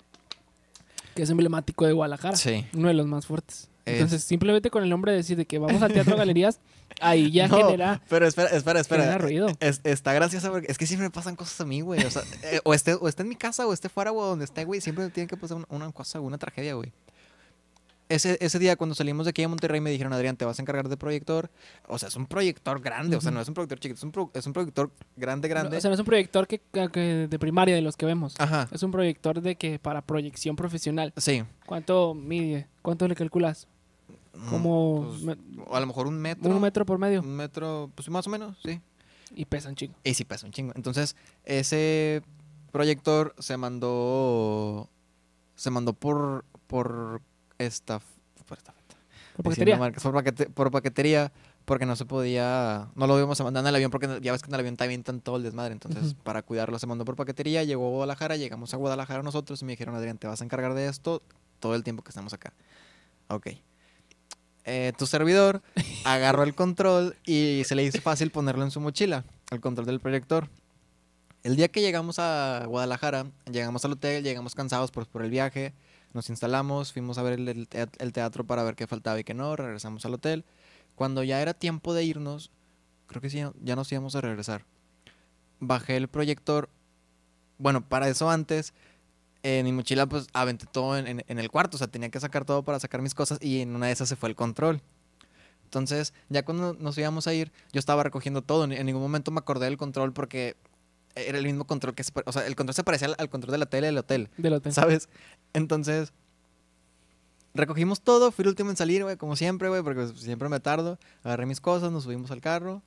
Que es emblemático de Guadalajara. Sí. Uno de los más fuertes. Es- Entonces, simplemente con el nombre de decir de que vamos al Teatro Galerías, ahí ya No, genera, Pero espera, espera, espera. genera ruido. Es- está gracioso porque es que siempre me pasan cosas a mí, güey. O sea, eh, o, esté, o esté en mi casa o esté fuera o donde esté, güey. Siempre me tiene que pasar una, una cosa, una tragedia, güey. Ese, ese día cuando salimos de aquí a Monterrey me dijeron, Adrián, te vas a encargar de proyector. O sea, es un proyector grande, o sea, no es un proyector chiquito, es un, pro- es un proyector grande, grande. O sea, no es un proyector que, que- de primaria de los que vemos. Ajá, Es un proyector de que para proyección profesional. sí. ¿Cuánto mide? ¿Cuánto le calculas? Como Pues, a lo mejor un metro. un metro por medio. Un metro, pues más o menos, sí. Y pesa un chingo. Y sí pesa un chingo. Entonces, ese proyector se mandó. Se mandó por. por esta. Por esta Por diciendo paquetería. marcas, por, paquete- por paquetería. Porque no se podía. No lo íbamos a mandar en el avión porque ya ves que en el avión también tan todo el desmadre. Entonces, Ujú. para cuidarlo se mandó por paquetería. Llegó a Guadalajara. Llegamos a Guadalajara nosotros y me dijeron, Adrián, te vas a encargar de esto todo el tiempo que estamos acá. Ok. eh, tu servidor agarró el control y se le hizo fácil ponerlo en su mochila, el control del proyector. El día que llegamos a Guadalajara, llegamos al hotel, llegamos cansados por, por el viaje, nos instalamos, fuimos a ver el, el tea- el teatro para ver qué faltaba y qué no, regresamos al hotel. Cuando ya era tiempo de irnos, creo que sí, ya nos íbamos a regresar. Bajé el proyector. Bueno, para eso antes, en mi mochila pues aventé todo en, en- el cuarto, o sea, tenía que sacar todo para sacar mis cosas y en una de esas se fue el control. Entonces, ya cuando nos íbamos a ir, yo estaba recogiendo todo, en ningún momento me acordé del control porque era el mismo control que se, o sea, el control se parecía al, al control de la tele del hotel, Del hotel. ¿sabes? Entonces, recogimos todo, fui el último en salir, güey, como siempre, güey, porque pues, siempre me tardo. Agarré mis cosas, nos subimos al carro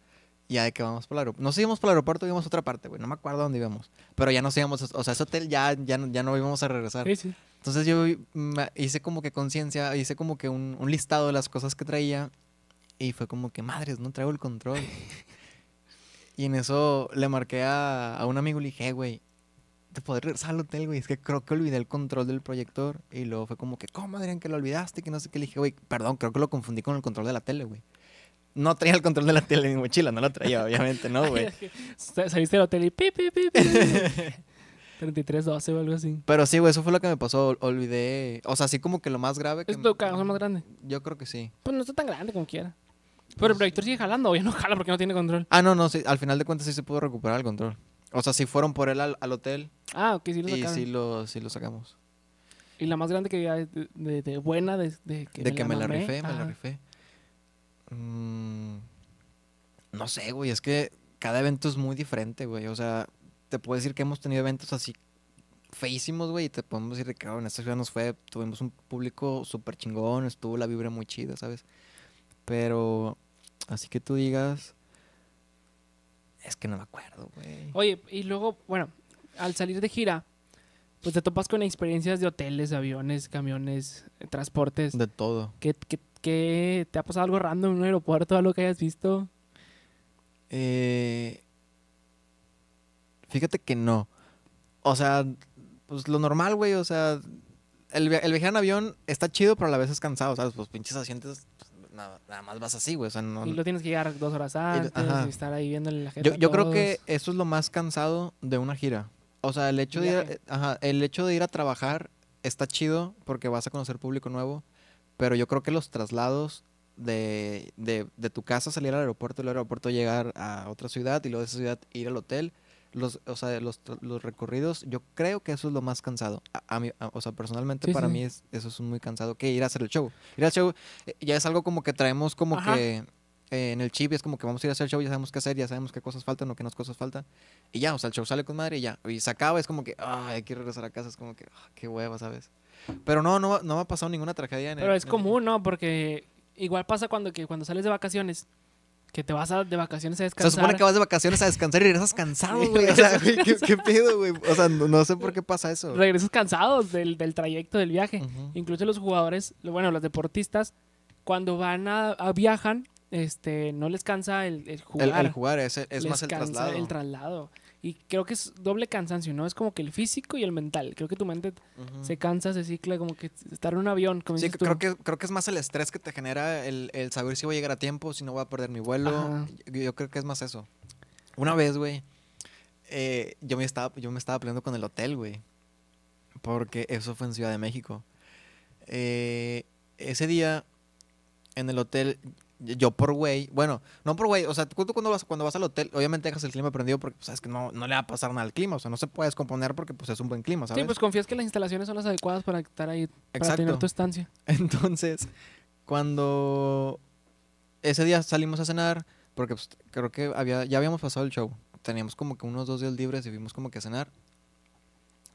y ya de que vamos para el aeropuerto. Nos íbamos para el aeropuerto, íbamos a otra parte, güey, no me acuerdo dónde íbamos. Pero ya nos íbamos, o sea, ese hotel ya, ya, no- ya no íbamos a regresar. Sí, sí. Entonces yo hice como que conciencia, hice como que un, un listado de las cosas que traía y fue como que, madres, no traigo el control. y en eso le marqué a, a un amigo y le dije, "Eh, güey, te podré regresar al hotel, güey, es que creo que olvidé el control del proyector. Y luego fue como que, ¿cómo, Adrián, que lo olvidaste? Que no sé qué. Le dije, güey, perdón, creo que lo confundí con el control de la tele, güey. No traía el control de la tele en mi mochila, no lo traía, obviamente, ¿no, güey? Sa- Saliste del hotel y pi, pi, pi, pi. 3312 o algo así. Pero sí, güey, eso fue lo que me pasó. ol- Olvidé, o sea, así como que lo más grave que... Es tu cagazón más grande. Yo creo que sí. Pues no está tan grande como quiera. Pero el proyector sigue jalando, o ya no jala porque no tiene control. Ah, no, no, sí, al final de cuentas sí se pudo recuperar el control. O sea, sí fueron por él al, al hotel Ah, ok, sí lo y sacaron. sí lo, sí lo sacamos. Y la más grande que ya de, de- de buena, de, de que, de que me la mamé. rifé, me la Ajá. rifé. Mm, no sé, güey, es que cada evento es muy diferente, güey. O sea, te puedo decir que hemos tenido eventos así feísimos, güey, y te podemos decir de que oh, en esta ciudad nos fue, tuvimos un público súper chingón, estuvo la vibra muy chida, ¿sabes? Pero, así que tú digas, es que no me acuerdo, güey. Oye, y luego, bueno, al salir de gira, pues te topas con experiencias de hoteles, aviones, camiones, eh, transportes. De todo. ¿Qué, qué, qué- te ha pasado algo random en un aeropuerto, algo que hayas visto? Eh, fíjate que no. O sea, pues lo normal, güey. O sea, el, via- el viajar en avión está chido, pero a la vez es cansado, ¿sabes? Pues pinches asientos, nada, nada más vas así, güey. O sea, no. Y lo tienes que llegar dos horas antes y estar ahí viéndole la gente. Yo, yo creo que eso es lo más cansado de una gira. O sea, el hecho de ir, a- ajá, el hecho de ir a trabajar está chido porque vas a conocer público nuevo, pero yo creo que los traslados de, de, de tu casa salir al aeropuerto del aeropuerto llegar a otra ciudad y luego de esa ciudad ir al hotel, los, o sea, los, los recorridos, yo creo que eso es lo más cansado. A, a mí, a- o sea, personalmente Sí, para sí. mí es, eso es muy cansado que ir a hacer el show. Ir al show eh, ya es algo como que traemos como Ajá. que eh, en el chip es como que vamos a ir a hacer el show, ya sabemos qué hacer, ya sabemos qué cosas faltan o qué nos cosas faltan. Y ya, o sea, el show sale con madre y ya. Y se acaba, es como que, ay, hay que regresar a casa, es como que, ah, qué hueva, ¿sabes? Pero no, no, no me ha pasado ninguna tragedia en el- Pero es en el- común, ¿no? Porque igual pasa cuando, que cuando sales de vacaciones, que te vas a- de vacaciones a Se descansar. supone que vas de vacaciones a descansar y regresas cansado, güey. O sea, güey, ¿qué, qué pedo, güey? O sea, no, no sé por qué pasa eso. Regresas cansados del, del trayecto del viaje. Incluso los jugadores, bueno, los deportistas, cuando van a, a viajan, este, no les cansa el, el jugar. El, el jugar es, es más el traslado. el traslado. Y creo que es doble cansancio, ¿no? Es como que el físico y el mental. Creo que tu mente se cansa, se cicla, como que estar en un avión, como Sí, dices tú. creo que, creo que es más el estrés que te genera el, el saber si voy a llegar a tiempo, si no voy a perder mi vuelo. Ajá. Yo, yo creo que es más eso. Una vez, güey, eh, yo, me estaba, yo me estaba peleando con el hotel, güey. Porque eso fue en Ciudad de México. Eh, ese día, en el hotel, yo por güey, bueno, no por güey, o sea, tú cuando vas, cuando vas al hotel, obviamente dejas el clima prendido porque pues, sabes que no, no le va a pasar nada al clima, o sea, no se puede descomponer porque pues es un buen clima, ¿sabes? Sí, pues confías que las instalaciones son las adecuadas para estar ahí, para tener tu estancia. Entonces, cuando ese día salimos a cenar, porque pues, creo que había, ya habíamos pasado el show, teníamos como que unos dos días libres y fuimos como que a cenar.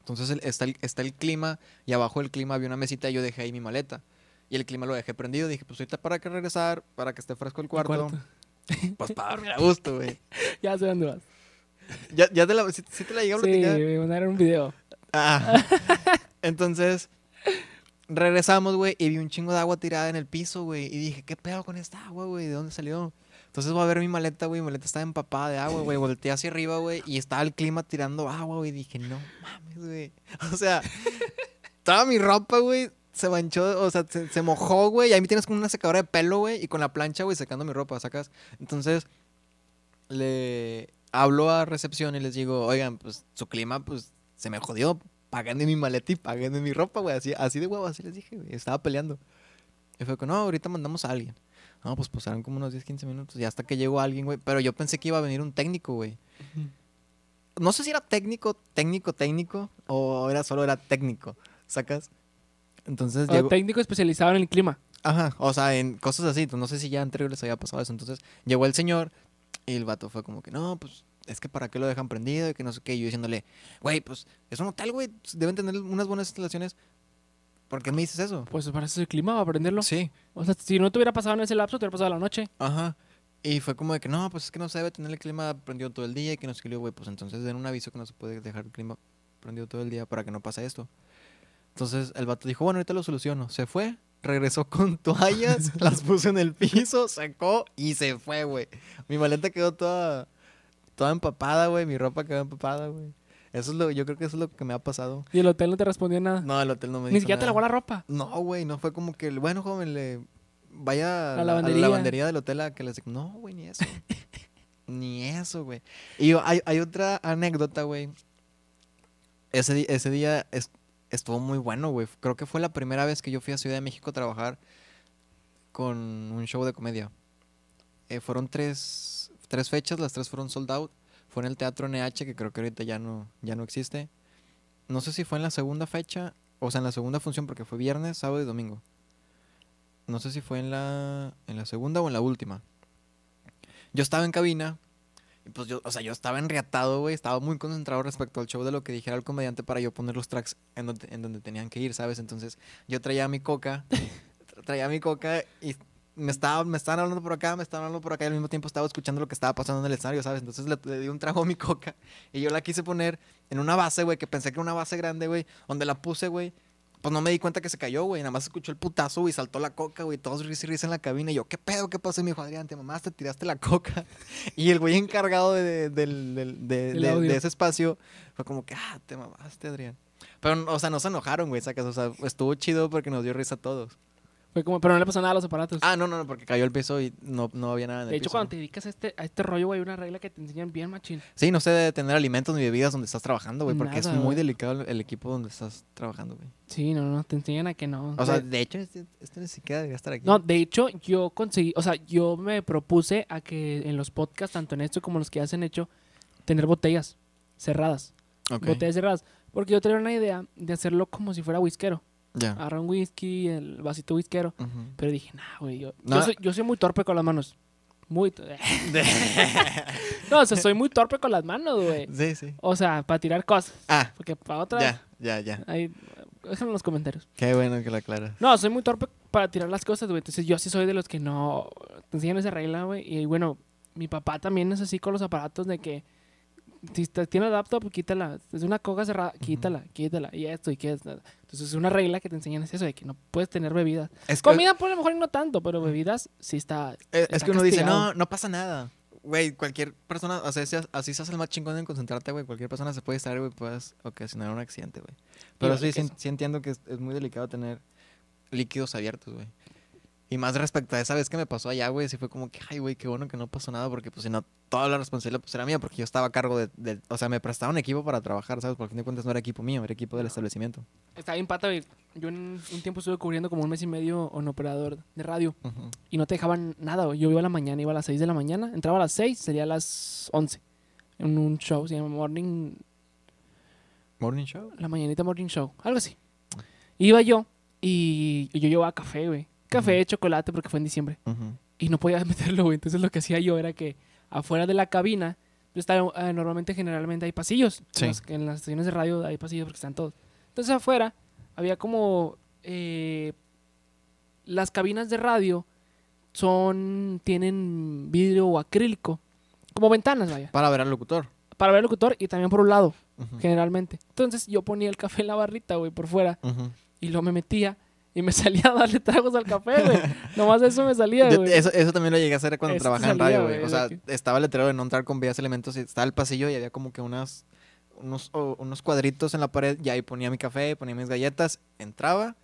Entonces el- está, el, está el clima y abajo del clima había una mesita y yo dejé ahí mi maleta. Y el clima lo dejé prendido. Dije, pues ahorita para que regresar, para que esté fresco el El cuarto. Pues para dormir a gusto, güey. ya sé dónde vas. Ya, ya te la, sí, sí te la llegué a Sí, platicar. me mandaron un video. Ah. Entonces, regresamos, güey, y vi un chingo de agua tirada en el piso, güey. Y dije, ¿qué pedo con esta agua, güey? ¿De dónde salió? Entonces voy a ver mi maleta, güey. Mi maleta estaba empapada de agua, güey. Volteé hacia arriba, güey. Y estaba el clima tirando agua, güey. Y dije, no mames, güey. O sea, toda mi ropa, güey, se manchó, o sea, se, se mojó, güey. Y ahí me tienes con una secadora de pelo, güey, y con la plancha, güey, secando mi ropa, ¿sacas? Entonces, le hablo a recepción y les digo, oigan, pues su clima, pues se me jodió. Paguen de mi maleta y paguen de mi ropa, güey. Así, así de huevo, así les dije, güey. Estaba peleando. Y fue como, no, ahorita mandamos a alguien. No, pues pasaron como unos 10, 15 minutos. Y hasta que llegó alguien, güey. Pero yo pensé que iba a venir un técnico, güey. No sé si era técnico, técnico, técnico. O era solo era técnico. ¿Sacas? Entonces O técnico especializado en el clima. Ajá, o sea, en cosas así. pues, No sé si ya anterior les había pasado eso. Entonces llegó el señor y el vato fue como que, no, pues es que para qué lo dejan prendido y que no sé qué. Y yo diciéndole, güey, pues es un hotel, güey. Deben tener unas buenas instalaciones. ¿Por qué me dices eso? Pues para eso es el clima, va a aprenderlo. Sí, O sea, si no te hubiera pasado en ese lapso, te hubiera pasado la noche. ajá. Y fue como de que, no, pues es que no se debe tener el clima prendido todo el día y que no sé qué. Güey, pues entonces den un aviso que no se puede dejar el clima prendido todo el día para que no pase esto. Entonces el vato dijo, bueno, ahorita lo soluciono. Se fue, regresó con toallas, las puso en el piso, sacó y se fue, güey. Mi maleta quedó toda, toda empapada, güey. Mi ropa quedó empapada, güey. Eso es lo, yo creo que eso es lo que me ha pasado. Y el hotel no te respondió nada. No, el hotel no me Ni dijo siquiera te lavó la ropa. No, güey, no fue como que, bueno, joven, le vaya a La la, a la lavandería. del hotel a que les... No, güey, ni eso. ni eso, güey. Y yo- hay, hay otra anécdota, güey. Ese, ese día es- estuvo muy bueno, güey. Creo que fue la primera vez que yo fui a Ciudad de México a trabajar con un show de comedia. Eh, fueron tres, tres fechas, las tres fueron sold out. Fue en el Teatro NH, que creo que ahorita ya no, ya no existe. No sé si fue en la segunda fecha, o sea, en la segunda función, porque fue viernes, sábado y domingo. No sé si fue en la, en la segunda o en la última. Yo estaba en cabina, y pues yo, o sea, yo estaba enriatado, güey, estaba muy concentrado respecto al show de lo que dijera el comediante para yo poner los tracks en donde, en donde tenían que ir, ¿sabes? Entonces yo traía mi coca, tra- traía mi coca y me, estaba, me estaban hablando por acá, me estaban hablando por acá y al mismo tiempo estaba escuchando lo que estaba pasando en el escenario, ¿sabes? Entonces le, le di un trago a mi coca y yo la quise poner en una base, güey, que pensé que era una base grande, güey, donde la puse, güey. Pues no me di cuenta que se cayó, güey. Nada más escuchó el putazo, güey. Saltó la coca, güey. Todos risa y risa en la cabina. Y yo, ¿qué pedo? ¿Qué pasó? Y me dijo, Adrián, te mamás, te tiraste la coca. Y el güey encargado de, de- de- de ese espacio fue como que, ah, te mamaste, Adrián. Pero, o sea, no se enojaron, güey, sacas. O sea, estuvo chido porque nos dio risa a todos. Fue como, pero no le pasó nada a los aparatos. Ah, no, no, no, porque cayó el piso y no, no había nada en el de hecho, piso. cuando te dedicas a este, a este rollo, güey, hay una regla que te enseñan bien, machín. Sí, no se debe tener alimentos ni bebidas donde estás trabajando, güey, porque es muy güey. delicado el, el equipo donde estás trabajando, güey. Sí, no, no, te enseñan a que no. O sea, De- de hecho, este, este ni siquiera debería estar aquí. no, de hecho, yo conseguí, o sea, yo me propuse a que en los podcasts, tanto en esto como los que ya se han hecho, tener botellas cerradas. Ok, Botellas cerradas. Porque yo tenía una idea de hacerlo como si fuera whiskero. Agarrar un whisky, el vasito whiskero. Pero dije, nah, güey, yo, yo, soy, yo soy muy torpe con las manos. Muy. no, o sea, soy muy torpe con las manos, güey. sí, sí. O sea, para tirar cosas. Ah, Porque para otra. ya, ya, ya. Ahí, en los comentarios. Qué bueno que lo aclaras. No, soy muy torpe para tirar las cosas, güey. Entonces yo sí soy de los que no te enseñan esa regla, güey. Y bueno, mi papá también es así con los aparatos de que si tiene laptop, quítala. Es una coca cerrada, quítala, quítala. Y esto y que esto. Entonces es una regla que te enseñan es eso, de que no puedes tener bebidas. Es que, Comida, pues a lo mejor no tanto, pero bebidas sí está. es, es que uno dice, no, no pasa nada. Güey, cualquier persona, o sea, si- así se hace el más chingón en concentrarte, güey. Cualquier persona se puede estar, güey, puedes ocasionar un accidente, güey. Pero sí, sí entiendo que es, es muy delicado tener líquidos abiertos, güey. Y más respecto a esa vez que me pasó allá, güey, sí fue como que, ay, güey, qué bueno que no pasó nada, porque pues si no, toda la responsabilidad pues era mía, porque yo estaba a cargo de, de- o sea, me prestaban equipo para trabajar, ¿sabes? Por el fin de cuentas no era equipo mío, era equipo del establecimiento. Está bien pata, güey. Yo en un tiempo estuve cubriendo como un mes y medio un operador de radio. Y no te dejaban nada. güey. Yo iba a la mañana, iba a las 6 de la mañana, entraba a las 6, sería a las 11. En un show, se llama Morning, Morning show. la mañanita Morning Show, algo así. Iba yo y yo llevaba café, güey. Café, Ujú. chocolate, porque fue en diciembre. Y no podía meterlo, güey. Entonces lo que hacía yo era que afuera de la cabina, yo estaba, eh, normalmente, generalmente hay pasillos. Sí. En, las, en las estaciones de radio hay pasillos porque están todos. Entonces afuera había como... eh, las cabinas de radio son tienen vidrio o acrílico. Como ventanas, vaya. Para ver al locutor. Para ver el locutor y también por un lado, generalmente. Entonces yo ponía el café en la barrita, güey, por fuera. Y luego me metía y me salía a darle tragos al café, güey. Nomás eso me salía, güey. eso, eso también lo llegué a hacer cuando Eso trabajaba en radio, güey. O sea, que- estaba el letrero de no entrar con vías elementos y estaba el pasillo y había como que unas, unos, unos cuadritos en la pared y ahí ponía mi café, ponía mis galletas, entraba,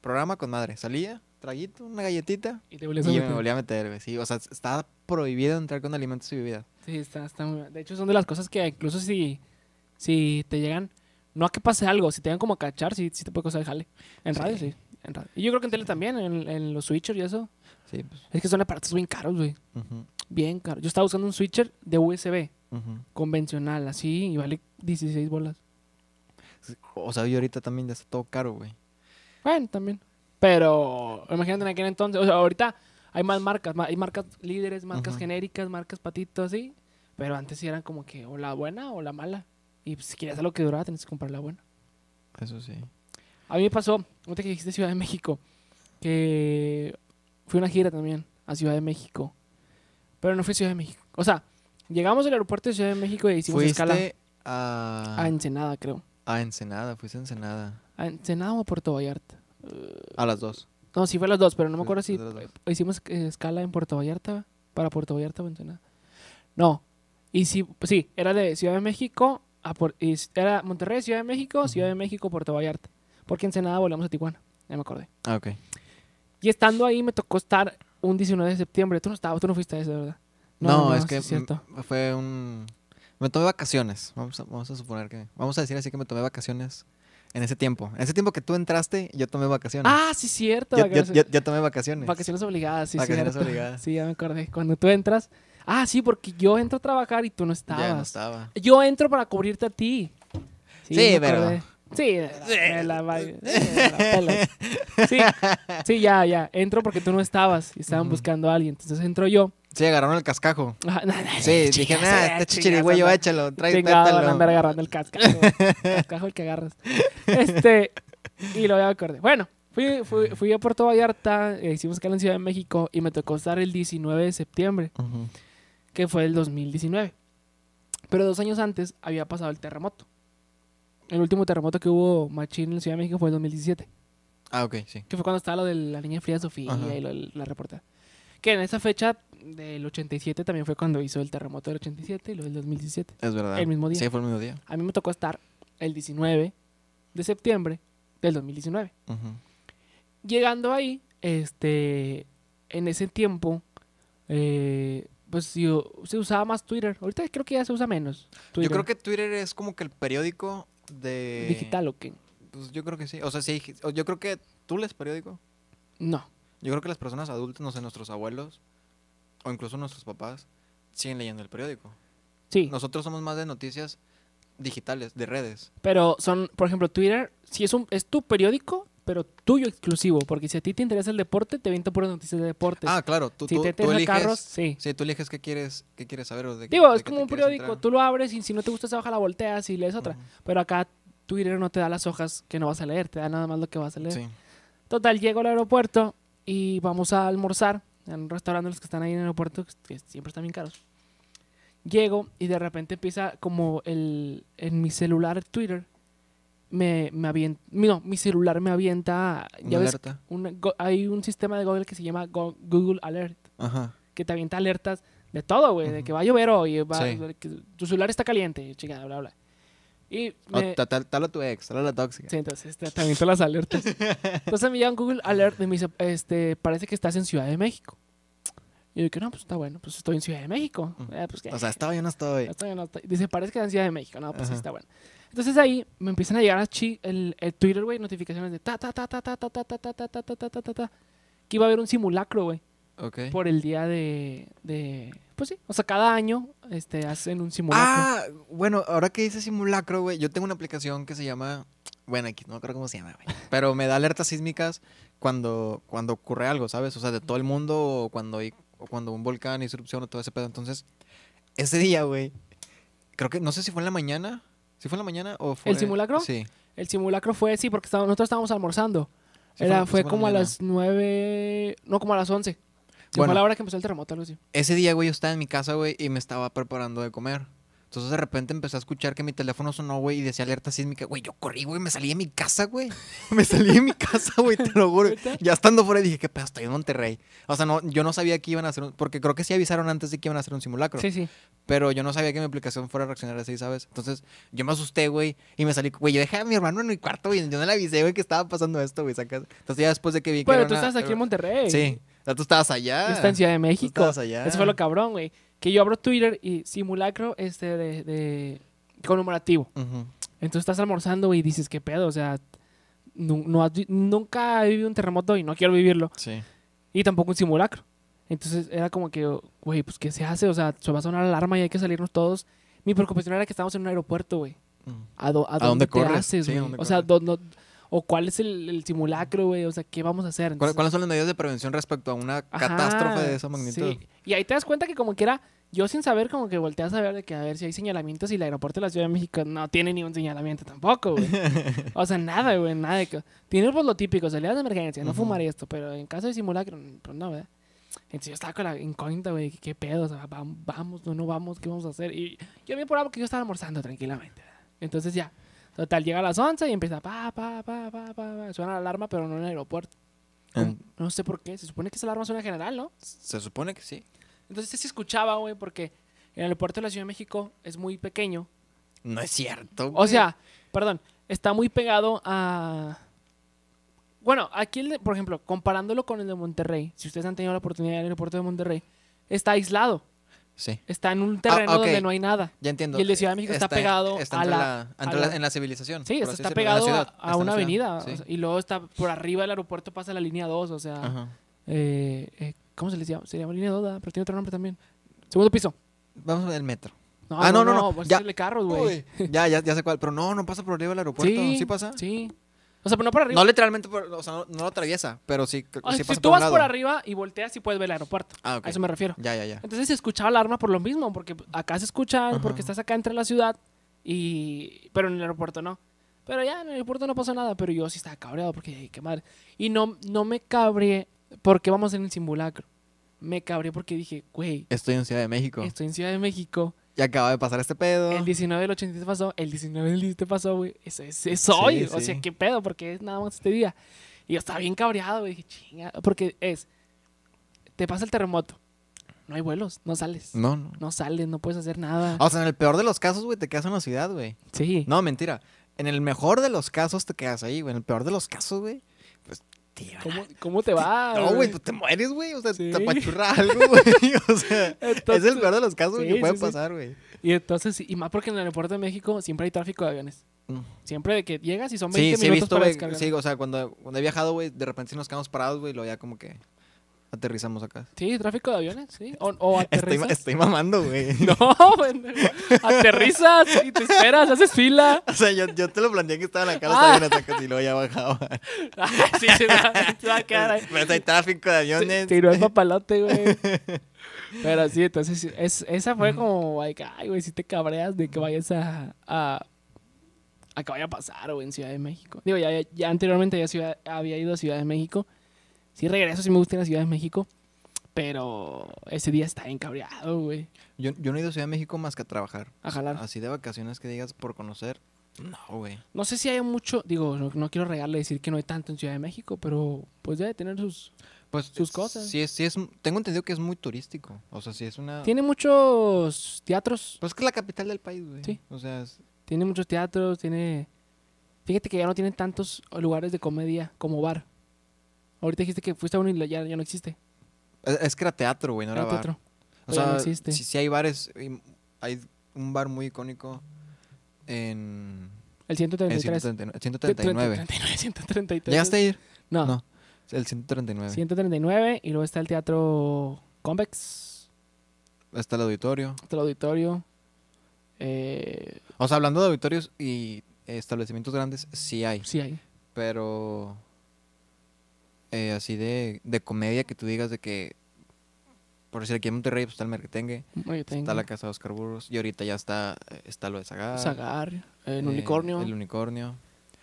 programa con madre. Salía, traguito, una galletita Y te y me volvía a meter, güey. Sí, o sea, estaba prohibido entrar con alimentos y bebidas. Sí, está, está muy De hecho, son de las cosas que incluso si, si te llegan, no a que pase algo, si te llegan como a cachar, sí, sí te puede costar el jale. En Sí. radio, sí. En radio. Y yo creo que en tele también, en, en los switchers y eso. Sí, pues. Es que son aparatos bien caros, güey. Bien caros. Yo estaba usando un switcher de USB, convencional, así, y vale 16 bolas. O sea, y ahorita también ya está todo caro, güey. Bueno, también. Pero imagínate en aquel entonces, o sea, ahorita hay más marcas, ma- hay marcas líderes, marcas genéricas, marcas patitos, así. Pero antes sí eran como que o la buena o la mala. Y pues, si querías algo que durara, tenías que comprar la buena. Eso sí. A mí me pasó, ahorita que dijiste Ciudad de México, que fui a una gira también a Ciudad de México. Pero no fui a Ciudad de México. O sea, llegamos al aeropuerto de Ciudad de México y hicimos Fuiste escala a... a Ensenada, creo. a Ensenada, fuiste a Ensenada. ¿A Ensenada o a Puerto Vallarta? A las dos. No, sí fue las dos, pero no me acuerdo si fue hicimos eh, escala en Puerto Vallarta, para Puerto Vallarta o Ensenada. No, y sí, sí, era de Ciudad de México a s- era Monterrey, Ciudad de México. Ciudad de México, Puerto Vallarta. Porque Ensenada volamos a Tijuana, ya me acordé. Ah, ok. Y estando ahí me tocó estar un 19 de septiembre. Tú no estabas, tú no fuiste a ese, ¿verdad? No, es sí que cierto. m- fue un... Me tomé vacaciones. Vamos a, vamos a suponer que... Vamos a decir así que me tomé vacaciones en ese tiempo. En ese tiempo que tú entraste, yo tomé vacaciones. Ah, sí, cierto. yo, yo, yo- yo tomé vacaciones. vacaciones obligadas, sí, Vacaciones cierto. obligadas. Sí, ya me acordé. Cuando tú entras. Ah, sí, porque yo entro a trabajar y tú no estabas. Ya no estaba. Yo entro para cubrirte a ti. Sí, me pero- acordé. Sí, me la, me la- la. Sí, sí, ya, ya. Entro porque tú no estabas y estaban buscando a alguien. Entonces entro yo. Sí, agarraron el cascajo. Ajá, Sí, dije, eh, este chichirigüeyo, échalo, trae, van a andar agarrando el cascajo. cascajo el que agarras. Este, y lo ya me acordé. Bueno, fui, fui, fui a Puerto Vallarta, eh, hicimos escala en Ciudad de México y me tocó estar el 19 de septiembre, que fue el 2019. Pero dos años antes había pasado el terremoto. El último terremoto que hubo machín en Ciudad de México fue el 2017, Ah, ok, sí. que fue cuando estaba lo de la niña fría Sofía Ajá. y lo la reportera. Que en esa fecha del 87 también fue cuando hizo el terremoto del 87 y lo del 2017. Es verdad. El mismo día. Sí, fue el mismo día. A mí me tocó estar el 19 de septiembre del 2019. Ujú. Llegando ahí, este, en ese tiempo, eh, pues yo- se usaba más Twitter. Ahorita creo que ya se usa menos. Yo Twitter. creo que Twitter es como que el periódico de... digital o qué. Pues yo creo que sí. O sea, sí. Yo creo que tú lees periódico. No. Yo creo que las personas adultas, no sé, nuestros abuelos o incluso nuestros papás siguen leyendo el periódico. Sí, Nosotros somos más de noticias digitales, de redes. pero son, por ejemplo, Twitter, si es un es tu periódico, pero tuyo exclusivo, porque si a ti te interesa el deporte, te avienta puras noticias de deportes. Ah, claro. Tú, si tú, te tú eliges... carros, sí. Sí, tú eliges qué quieres, qué quieres saber o de Digo, de es como un periódico, enterar. tú lo abres y si no te gusta esa hoja la volteas y lees otra. Pero acá Twitter no te da las hojas que no vas a leer, te da nada más lo que vas a leer. Sí. Total, llego al aeropuerto y vamos a almorzar en un restaurante los que están ahí en el aeropuerto, que siempre están bien caros. Llego y de repente empieza como el en mi celular Twitter me, me avienta, no, mi celular me avienta, Una ya ves, alerta. una- go- hay un sistema de Google que se llama Go- Google Alert, Ajá. que te avienta alertas de todo, güey, de que va a llover hoy, va- Sí. de que tu celular está caliente, chingada, bla, bla. Y O me- ta- tal, a tu ex, tal a la tóxica. Sí, entonces te, te aviento las alertas. Entonces me llega un Google Alert y me dice, este, parece que estás en Ciudad de México. Y yo dije, no, pues está bueno, pues estoy en Ciudad de México. Eh, pues. O sea, estaba yo no estoy. Estoy en otra- Dice, parece que en Ciudad de México. No, pues Ajá. está bueno. Entonces ahí me empiezan a llegar así el, el Twitter, güey, notificaciones de ta, ta, ta, ta, ta, ta, ta, ta, ta, ta, ta, ta, ta, ta, ta, que iba a haber un simulacro, güey, Ok. por el día de, de, pues sí, o sea, cada año, este, hacen un simulacro. Ah, bueno, ahora que dice simulacro, güey, yo tengo una aplicación que se llama, bueno, aquí no creo cómo se llama, güey, pero me da alertas sísmicas cuando, cuando ocurre algo, ¿sabes? O sea, de todo el mundo o cuando hay, o cuando un volcán hizo erupción o todo ese pedo. Entonces, ese día, güey, creo que, no sé si fue en la mañana, si fue en la mañana o fue... simulacro? Sí. El simulacro fue, sí, porque estábamos- nosotros estábamos almorzando. Sí Era, sí fue como a las nueve, no, como a las once. Sí, Bueno. fue a la hora que empezó el terremoto, algo así. Ese día, güey, yo estaba en mi casa, güey, y me estaba preparando de comer. Entonces de repente empecé a escuchar que mi teléfono sonó, güey, y decía alerta sísmica. Güey, yo corrí, güey, me salí de mi casa, güey. Me salí de mi casa, güey, te lo juro. Ya estando fuera dije, qué pedo, estoy en Monterrey. O sea, no, yo no sabía que iban a hacer un... Porque creo que sí avisaron antes de que iban a hacer un simulacro. Sí, sí. Pero yo no sabía que mi aplicación fuera a reaccionar así, ¿sabes? Entonces yo me asusté, güey, y me salí... Güey, yo dejé a mi hermano en mi cuarto, güey. Yo no le avisé, güey, que estaba pasando esto, güey. Entonces ya después de que vi que Pero tú una- estás aquí en Monterrey. Sí. O sea, tú estabas allá. Está en Ciudad de Tú México. estabas allá. Eso fue lo cabrón, güey. Que yo abro Twitter y simulacro este de, de conmemorativo. Entonces estás almorzando, y dices, ¿qué pedo? O sea, no nunca he vivido un terremoto y no quiero vivirlo. Sí. Y tampoco un simulacro. Entonces era como que, güey, pues ¿qué se hace? O sea, se va a sonar la alarma y hay que salirnos todos. Mi preocupación era que estamos en un aeropuerto, güey. Mm. ¿A, do- a dónde dónde, te corres? haces, o sea, corres? do- no- o cuál es el, el simulacro, güey. O sea, ¿qué vamos a hacer? ¿Cuál- Entonces- ¿Cuáles son las medidas de prevención respecto a una Ajá, catástrofe de esa magnitud? sí. Y ahí te das cuenta que como que era, yo sin saber, como que volteas a ver de que a ver si hay señalamientos y el aeropuerto de la Ciudad de México no tiene ni un señalamiento tampoco, güey. o sea, nada, güey, nada. De que, tiene pues lo típico, salidas de emergencia, no Ujú. fumar esto, pero en caso de simulacro, pues no, ¿verdad? Entonces yo estaba con la incógnita, güey, ¿qué, pedo? O sea, vam- vamos, no, no vamos, ¿qué vamos a hacer? Y yo me por porque yo estaba almorzando tranquilamente, ¿verdad? Entonces ya, total, llega a las 11 y empieza, pa, pa, pa, pa, pa, suena la alarma, pero no en el aeropuerto. En- No sé por qué, se supone que esa alarma suena general, ¿no? se supone que sí. Entonces se escuchaba, güey, porque el aeropuerto de la Ciudad de México es muy pequeño. No es cierto. O güey. sea, perdón, está muy pegado a... Bueno, aquí, el de- por ejemplo, comparándolo con el de Monterrey, si ustedes han tenido la oportunidad del aeropuerto de Monterrey, está aislado, Sí, está en un terreno Ah, ok. donde no hay nada. ya entiendo. Y el de Ciudad de México está pegado está a la- a la- la- en la civilización. Sí, está, está pegado ciudad, a- una avenida. sí. o sea, y luego está por arriba del aeropuerto pasa la línea 2, o sea... Eh, eh, ¿Cómo se les llama? Se llama línea 2, ¿verdad? pero tiene otro nombre también. Segundo piso. Vamos a ver el metro. No, Ah, no, no, no, pues ya. carros, güey. Ya, ya, ya sé cuál. Pero no, no pasa por arriba del aeropuerto. ¿Sí, pasa? Sí. O sea, pero no por arriba. No literalmente, por- o sea, no, no lo atraviesa, pero sí, O sea, si pasa tú por un vas lado. por arriba y volteas, sí puedes ver el aeropuerto. Ah, ok. A eso me refiero. Ya, ya, ya. Entonces se escuchaba alarma por lo mismo, porque acá se escucha, Ajá. porque estás acá entre la ciudad, y pero en el aeropuerto no. Pero ya en el aeropuerto no pasó nada, pero yo sí estaba cabreado porque dije, qué madre. Y no, no me cabré porque vamos en el simulacro. Me cabré porque dije, güey, Estoy en Ciudad de México. estoy en Ciudad de México. Y acaba de pasar este pedo. El 19 del 87 pasó, el 19 del 17 pasó, güey. Eso es, es hoy. Sí, O sí. sea, qué pedo, porque es nada más este día. Y yo estaba bien cabreado, güey. Dije, chinga. Porque es, te pasa el terremoto. No hay vuelos, no sales. No, no. No sales, no puedes hacer nada. O sea, en el peor de los casos, güey, te quedas en la ciudad, güey. sí. No, mentira. En el mejor de los casos te quedas ahí, güey. En el peor de los casos, güey, pues llevan ¿Cómo, cómo te va? No, güey, pues te mueres, güey. O sea, Sí. te apachurra algo, güey. O sea, Entonces- es el peor de los casos Sí, que puede sí, pasar, güey. Y entonces, y más porque en el aeropuerto de México siempre hay tráfico de aviones. Mm. Siempre de que llegas y son 20 Sí, sí he minutos visto, para descargar. Sí, o sea, cuando, cuando he viajado, güey, de repente sí nos quedamos parados, güey, luego ya como que aterrizamos acá. Sí, tráfico de aviones, sí. O, o Estoy, aterrizas. estoy mamando, güey. No, pendejo. aterrizas y te esperas, haces fila. O sea, yo, yo te lo planteé que estaba en la cara, Ah. estaba bien atacas y luego ya bajaba. sí, se va, se va a quedar ahí. Pero hay tráfico de aviones. Tiró el papalote, güey. Pero sí, entonces es, esa fue como, like, ay, güey, si te cabreas de que vayas a, a, a que vaya a pasar, güey, en Ciudad de México. Digo, ya, ya anteriormente ya ciudad, había ido a Ciudad de México. Sí regreso, sí me gusta ir a Ciudad de México. Pero ese día está encabreado, güey. Yo, yo no he ido a Ciudad de México más que a trabajar. A jalar. Así de vacaciones que digas por conocer. No, güey. No sé si hay mucho, digo, no, no quiero regarle decir que no hay tanto en Ciudad de México, pero pues debe tener sus... Pues Sus cosas. Sí, es, sí es, tengo entendido que es muy turístico. O sea, sí es una... Tiene muchos teatros, Pues es que es la capital del país, güey. Sí. O sea, es- tiene muchos teatros, tiene... Fíjate que ya no tiene tantos lugares de comedia como bar. Ahorita dijiste que fuiste a uno y ya, ya no existe. es, es que era teatro, güey, no era, Era bar. teatro. O ya no sea, existe. sí hay bares. Hay un bar muy icónico en, El en 133. 139. 139. 139, 133. ¿Llegaste a ir? No, No. El 139. 139 y luego está el teatro Convex, Está el auditorio. está el auditorio. Eh, O sea, hablando de auditorios y establecimientos grandes, sí hay. sí hay. Pero eh, así de, de comedia que tú digas de que, por decir aquí en Monterrey, pues está el Merquetengue, está la Casa de Oscar Burgos y ahorita ya está, eh, está lo de Sagar. Sagar, el eh, unicornio. El unicornio.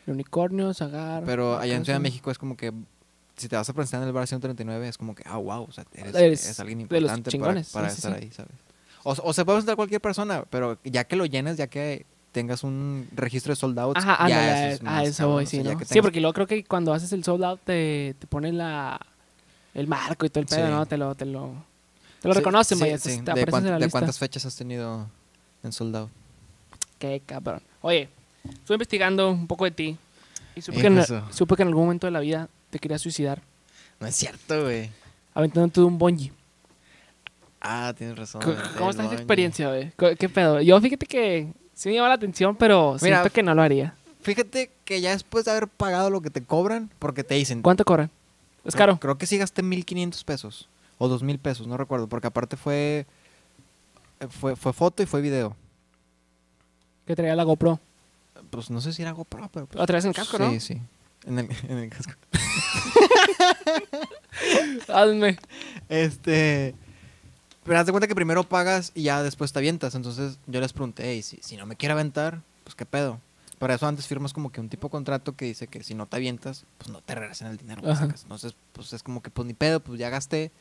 El unicornio, Sagar. Pero allá en. Ciudad de México es como que si te vas a presentar en el bar 139 es como que, ah, wow, o sea, eres, Eres eres alguien importante para, para sí, estar sí. ahí, ¿sabes? O, o se puede presentar cualquier persona, pero ya que lo llenes, ya que tengas un registro de sold outs, Ajá, ya eso es a más eso voy, sí, ¿no? Sí, porque luego creo que cuando haces el sold out te, te ponen la, el marco y todo el pedo, Sí. ¿no? Te lo, te lo, te lo Sí, reconocen, vaya, te de, en la de lista. cuántas fechas has tenido en sold out? Qué cabrón. Oye, estuve investigando un poco de ti y supe que, en, Hijo eso. supe que en algún momento de la vida te querías suicidar No es cierto, güey. aventándote de un bungee. Ah, tienes razón. ¿Cómo, está esa experiencia, güey? ¿Qué pedo? Yo fíjate que sí me llama la atención, pero Mira, siento que no lo haría. Fíjate que ya después de haber pagado lo que te cobran, porque te dicen... ¿Cuánto cobran? ¿Es caro? Creo que sí gasté 1500 pesos. O 2000 pesos, no recuerdo. Porque aparte fue, fue. Fue foto y fue video. Que traía la GoPro. Pues no sé si era GoPro, pero. pues, Lo traías en el casco, ¿no? Sí, sí. En el, en el casco. Hazme. Este. Pero haz de cuenta que primero pagas y ya después te avientas. Entonces yo les pregunté, hey, si, si no me quiere aventar, pues qué pedo. Para eso antes firmas como que un tipo de contrato que dice que si no te avientas, pues no te regresan el dinero. Ajá. sacas. Entonces, pues es como que, pues ni pedo, pues ya gasté,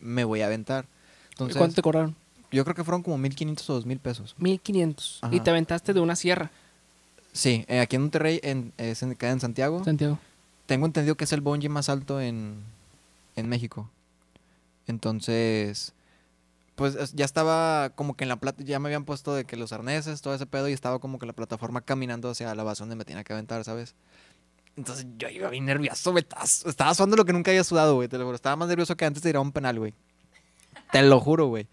me voy a aventar. Entonces, ¿Cuánto te cobraron? yo creo que fueron como 1500 o 2000 pesos. 1500. Y te aventaste de una sierra, Sí, eh, aquí en Monterrey, en, es en, queda en Santiago. Santiago. Tengo entendido que es el bungee más alto en, en México. Entonces, pues es- ya estaba como que en la plata, ya me habían puesto de que los arneses, todo ese pedo, y estaba como que la plataforma caminando hacia la base donde me tenía que aventar, ¿sabes? Entonces yo iba bien nervioso, güey. Estaba, sudando lo que nunca había sudado, güey. Estaba más nervioso que antes de ir a un penal, güey. Te lo juro, güey.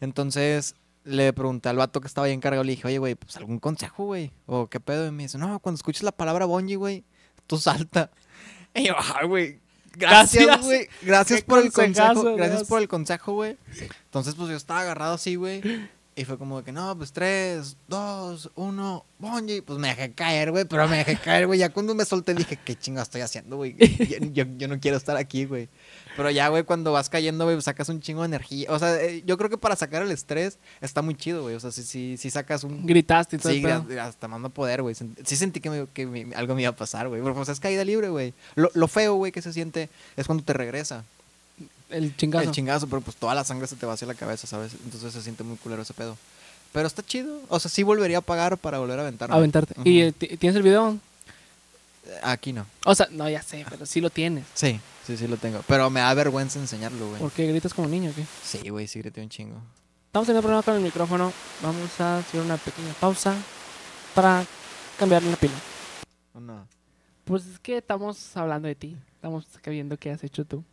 Entonces le pregunté al vato que estaba ahí encargado, le dije, oye, güey, pues algún consejo, güey. O qué pedo. Y me dice, no, cuando escuches la palabra bungee, güey, tú salta. Y yo, ay, güey. Gracias, güey. Gracias por el consejo. Gracias por el consejo, güey. Entonces, pues yo estaba agarrado así, güey. Y fue como de que, no, pues tres, dos, uno, bungee. Pues me dejé caer, güey. Pero me dejé caer, güey. Ya cuando me solté dije, ¿qué chinga estoy haciendo, güey? Yo, yo- yo no quiero estar aquí, güey. Pero ya, güey, cuando vas cayendo, güey, sacas un chingo de energía. O sea, eh, yo creo que para sacar el estrés está muy chido, güey. O sea, si, si, si sacas un... Gritaste y todo Sí, gra- hasta mando poder, güey. Sí sentí que, me- que me- algo me iba a pasar, güey. Porque pues es caída libre, güey. Lo, lo feo, güey, que se siente es cuando te regresa El chingazo. el chingazo, pero pues toda la sangre se te va hacia la cabeza, ¿sabes? Entonces se siente muy culero ese pedo. Pero está chido. O sea, sí volvería a pagar para volver a aventarme. Aventarte. ¿Y eh, ti- tienes el video? Aquí no. O sea, no, ya sé, pero sí lo tienes. Sí, sí, sí lo tengo. Pero me da vergüenza enseñarlo, güey. ¿Por qué gritas como niño o qué? Sí, güey, sí grité un chingo. Estamos teniendo problemas con el micrófono. Vamos a hacer una pequeña pausa para cambiarle la pila. ¿O no? Pues es que estamos hablando de ti. Estamos viendo qué has hecho tú.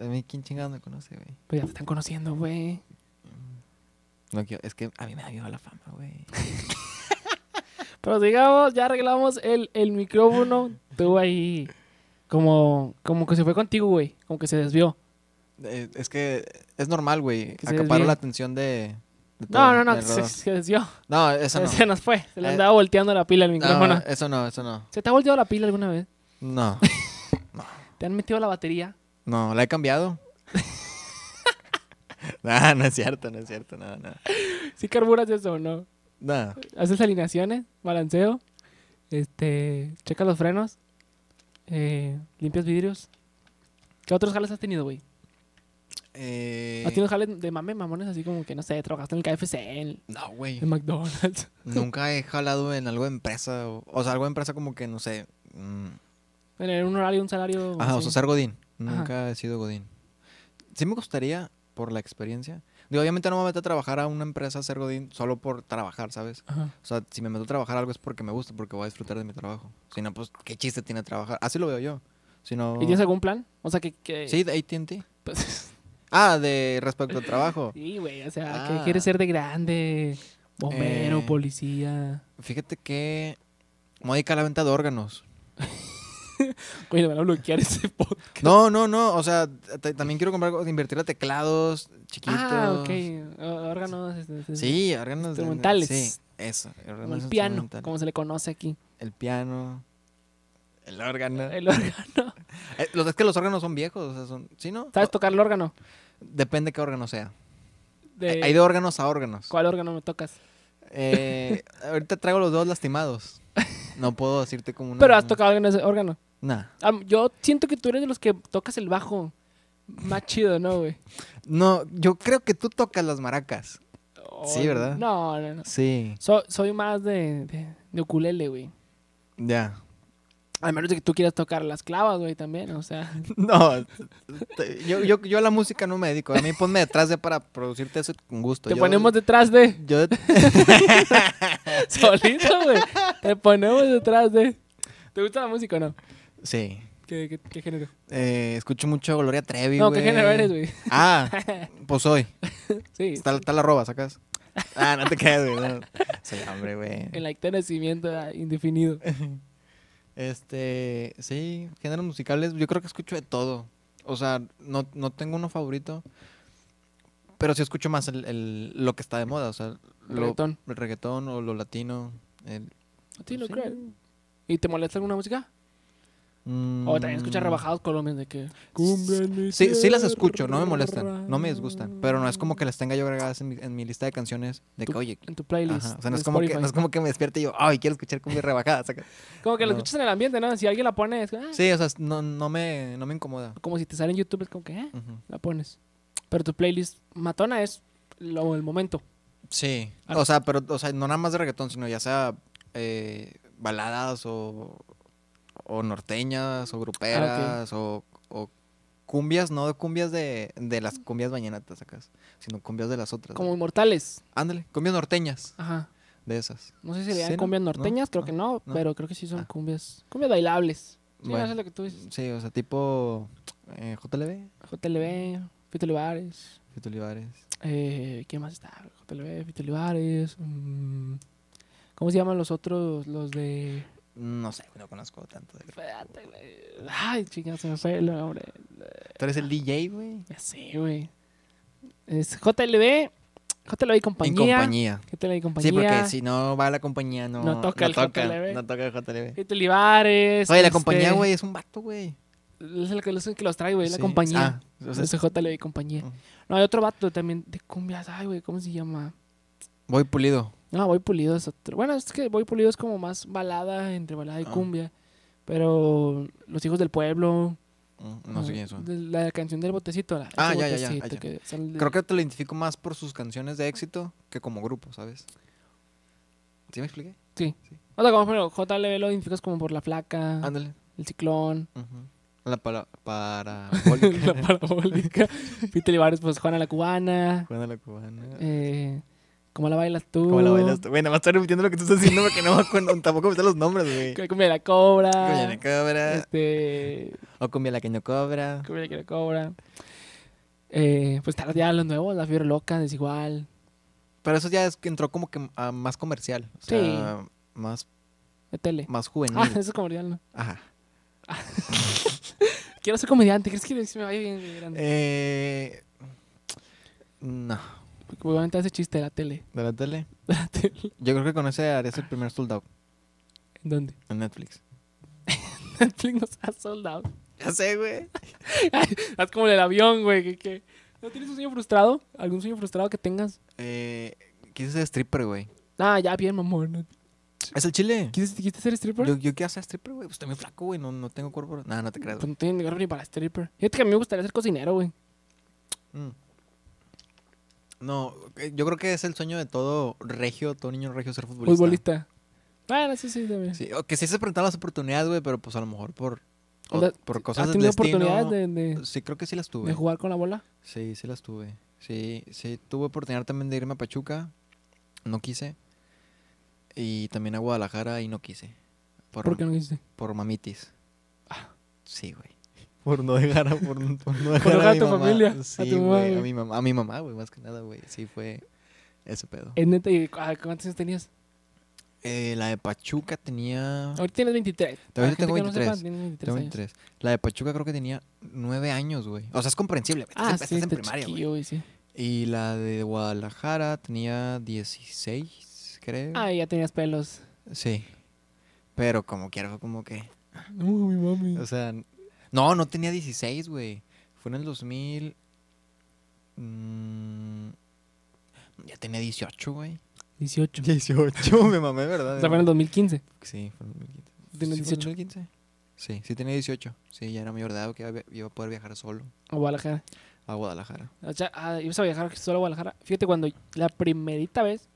A mí, ¿quién chingado me conoce, güey? Pues ya te están conociendo, güey. No quiero- es que a mí me da miedo la fama, güey. Pero digamos, ya arreglamos el, el micrófono. Tú ahí como, como que se fue contigo, güey. Como que se desvió. Eh, es que es normal, güey. Desvíe. la atención de. de No, todo no, no, se, desvió. No, eso no. Se nos fue. Se le Eh, andaba volteando la pila al micrófono. No, eso no, eso no. ¿Se te ha volteado la pila alguna vez? No, ¿Te han metido la batería? no, la he cambiado. no, no es cierto, no es cierto, no, no. ¿Sí carburas eso o no? No. haces alineaciones, balanceo, este, checa los frenos, eh, limpias vidrios. ¿Qué otros jales has tenido, güey? Eh, ¿Has tenido jales de mame, mamones? Así como que, no sé, trabajaste en el KFC, en, no, güey. en McDonald's. Nunca he jalado en algo de empresa. O, o sea, algo de empresa como que, no sé. mm, En un horario, un salario. Ajá, o así. sea, ser Godín. Ajá. Nunca he sido Godín. Sí me gustaría, por la experiencia. Digo, obviamente no me meto a trabajar a una empresa a ser Godín solo por trabajar, ¿sabes? Ajá. O sea, si me meto a trabajar algo es porque me gusta, porque voy a disfrutar de mi trabajo. Si no, pues, ¿qué chiste tiene trabajar? Así lo veo yo. Si no... ¿Y tienes algún plan? O sea, que... que Sí, de AT&T. pues, Ah, de respecto al trabajo. sí, güey, o sea, Ah. que quieres ser de grande, bombero, Eh. policía. Fíjate que... Me a la venta de órganos. Güey, le van a bloquear ese podcast. No, no, no. O sea, también quiero comprar, algo, invertir a teclados chiquitos. Ah, ok. Órganos. este, este, Sí, órganos. Instrumentales. Sí, eso. El piano, como se le conoce aquí. El piano. El órgano. El órgano. Eh, los, es que los órganos son viejos. O sea, son, ¿Sí, no? ¿Sabes tocar el órgano? Depende qué órgano sea. De- Hay- de órganos a órganos. ¿Cuál órgano me tocas? Eh, ahorita traigo los dos lastimados. No puedo decirte como una. Pero has tocado en ese órgano. Nah. Ah, yo siento que tú eres de los que tocas el bajo más chido, ¿no, güey? No, yo creo que tú tocas las maracas. Sí, ¿verdad? No, no, no. Sí. So- soy más de, de, de ukulele, güey. Ya. Al menos de que tú quieras tocar las clavas, güey, también, o sea. No, yo, yo, yo a la música no me dedico. A mí ponme detrás de para producirte eso con gusto. Te Yo- ponemos detrás de. Yo, Solito, güey. Te ponemos detrás de. ¿Te gusta la música o no? Sí. ¿Qué, qué, qué género? Eh, escucho mucho Gloria Trevi, no, güey. ¿qué género eres, güey? Ah, pues soy. Sí. Está, está la roba, sacas. Ah, no te quedes, güey. no. Soy hombre, güey. El acta de nacimiento ah, indefinido. Este, sí, géneros musicales, yo creo que escucho de todo. O sea, no, no tengo uno favorito, pero sí escucho más el, el- lo que está de moda, o sea, lo- Reggaetón. el reggaetón o lo latino. el- ¿A ti no sí. crees? ¿Y te molesta alguna música? O también escuchas Mm, rebajados colombianos de que... Sí, sí las escucho, no me molestan, no me disgustan, pero no es como que las tenga yo agregadas en mi, en mi lista de canciones de que, Tu- oye, En tu playlist. ajá, o sea, no es, como que, no es como que me despierte y yo, ay, quiero escuchar cumbia rebajada. Como que lo no. escuchas en el ambiente, ¿no? Si alguien la pone, es ah, Sí, o sea, no, no, me, no me incomoda. como si te sale en YouTube, es como que, eh, Ujú. la pones. Pero tu playlist matona es lo, el momento. Sí, Ah. o sea, pero, o sea, no nada más de reggaetón, sino ya sea eh, baladas o, o norteñas o gruperas o, o cumbias, no cumbias de, de las cumbias bañanatas acá, sino cumbias de las otras. Como inmortales. Ándale, cumbias norteñas Ajá. de esas. No sé si se le Sí, cumbias No, norteñas, creo no, que no, no. pero creo que sí son Ah. cumbias. Cumbias bailables. Sí, Bueno. no sé lo que tú dices. Sí, o sea, tipo eh, JLB, JLB, Fito Olivares. Fito Olivares. Eh, ¿Quién más está? JLB, Fito Olivares. mm, ¿Cómo se llaman los otros? Los de. No sé, no conozco tanto. De... Espérate, güey. Ay, chingada, se me fue el nombre. Tú eres el DJ, güey. Ya sé, güey. Es JLB, JLB y compañía. En compañía. JLB y compañía. Sí, porque si no va la compañía, no, No toca el JLB. No toca el JLB. Fito Olivares. Oye, la este, compañía, güey, es un vato, güey. Es el que, es el que los trae, güey, la Sí. compañía. Ah, o sea, Ese JLB y compañía. Ujú. No, hay otro vato también de cumbias. Ay, güey, ¿cómo se llama? voy pulido. No, Voy Pulido es otro. Bueno, es que Voy Pulido es como más balada entre balada y Ah. cumbia. Pero Los Hijos del Pueblo. Mm, No sé quiénes son. La canción del botecito. La, Ah, ya, ya, ya, botecito ah, ya. que sale- Creo que te lo identifico más por sus canciones de éxito que como grupo, ¿sabes? ¿Sí me expliqué? O sea, como ejemplo, JLB lo identificas como por La Flaca, Ándale. El Ciclón. La para, parabólica. La Parabólica. Fito Olivares, pues Juana la Cubana. Juana la cubana. Eh, ¿Cómo la bailas tú? ¿Cómo la bailas tú? Güey, nada más estoy repitiendo lo que tú estás diciendo porque no me acuerdo, tampoco me sé los nombres, güey. Cumbia la Cobra. Cumbia la cobra. Este. O cumbia la que no cobra. Cumbia la Cobra. Eh, pues están ya los nuevos, La Fiebre Loca, Desigual. Pero eso ya es que entró como que a más comercial. O sea, más, De tele. más juvenil. Ah, eso es comercial, ¿no? Ajá. Quiero ser comediante. ¿Crees que me vaya bien grande? Eh, no. Aventar ese chiste de la tele. ¿De la tele? De la tele. Yo creo que con ese harías el primer sold out ¿En dónde? en Netflix. Netflix nos ha soldado. Ya sé, güey. Haz como el avión, güey. Que, que- ¿No tienes un sueño frustrado? ¿Algún sueño frustrado que tengas? Eh, quise ser stripper, güey. Ah, ya, bien, mamón. ¿no? ¿Es el chile? ¿Quieres, ¿Quisiste ser stripper? Yo, yo quiero ser stripper, güey. Pues estoy muy flaco, güey. No, no tengo cuerpo. Nada, no te creas, Pues no ni cuerpo ni para stripper. Fíjate que a mí me gustaría ser cocinero, güey. Mm. No, eh, yo creo que es el sueño de todo regio, todo niño regio ser futbolista. Futbolista. Bueno, sí, sí, también. Sí, que sí se presentaron las oportunidades, güey, pero pues a lo mejor por, o- por cosas ¿Has del destino. oportunidades de, de- Sí, creo que sí las tuve. de jugar con la bola? Sí, sí las tuve. Sí, sí, tuve oportunidad también de irme a Pachuca. No quise. Y también a Guadalajara y no quise. Por, ¿Por qué no quisiste? por mamitis. Ah. Sí, güey. Por no dejar a, por, no- por no dejar a, a mi tu mamá. familia, a Sí, tu mamá, güey. A güey. mi mamá, a mi mamá, güey, más que nada, güey. Sí, fue ese pedo. Es neta, ¿y ah, ¿cuántos años tenías? Eh, la de Pachuca tenía... Ahorita tienes 23. Todavía la tengo gente que no sepa, 23. tienes 23 Tengo años. 23. La de Pachuca creo que tenía nueve años, güey. O sea, es comprensible. Estás, Ah, en- sí, estás en primaria, güey. sí. Y la de Guadalajara tenía 16, creo. Ah, ya tenías pelos. Sí. Pero como quiera, fue como que. No, mi mami. O sea, no, no tenía 16, güey. Fue en el 2000. mm, ya tenía 18, güey. 18. 18, me mamé, ¿verdad? O sea, fue en el 2015. Sí, fue en el 2015. ¿Tienes ¿Sí fue en 18? 2015? Sí, sí tenía 18. Sí, ya era mayor de edad que iba a poder viajar solo. A Guadalajara. A Guadalajara. O sea, ah, ibas a viajar solo a Guadalajara. Fíjate, cuando la primerita vez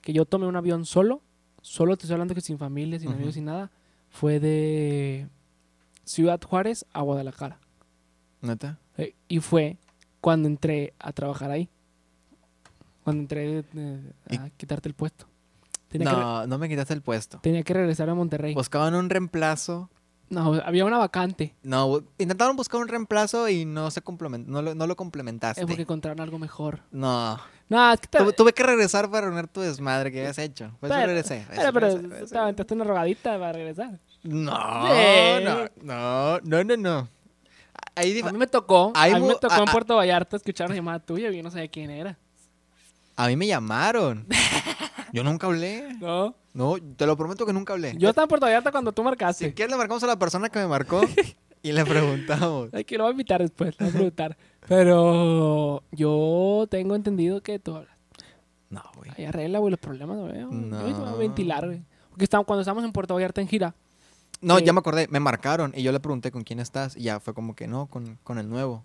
que yo tomé un avión solo, solo te estoy hablando que sin familia, sin amigos, sin nada, fue de Ciudad Juárez a Guadalajara. ¿Neta? Eh, y fue cuando entré a trabajar ahí. Cuando entré eh, a quitarte el puesto. Tenía, que, re- No, no me quitaste el puesto. tenía que regresar a Monterrey. Buscaban un reemplazo. no, había una vacante. No, intentaron buscar un reemplazo y no se no, lo, no lo complementaste. Es porque encontraron algo mejor. No. No, es que te, Tu- tuve que regresar para reunir tu desmadre que habías hecho. Pues Pero- regresé. pero, pero regresé, regresé. te aventaste una rogadita para regresar. No, Sí. no, no, no, no, no. Ahí A mí me tocó, a mí me tocó a- en Puerto Vallarta escuchar una llamada tuya y yo no sabía quién era. a mí me llamaron. Yo nunca hablé. No. No, te lo prometo que nunca hablé. Yo estaba en Puerto Vallarta cuando tú marcaste. Si quieres le marcamos a la persona que me marcó y le preguntamos. Ay, que lo voy a invitar después, lo voy a preguntar. Pero yo tengo entendido que tú hablas. No, güey. Ahí arregla, güey, los problemas, güey. Yo te voy a No. ventilar, güey. Porque cuando estábamos en Puerto Vallarta en gira, No, Sí. ya me acordé. Me marcaron y yo le pregunté con quién estás. Y ya fue como que no, con, con el nuevo.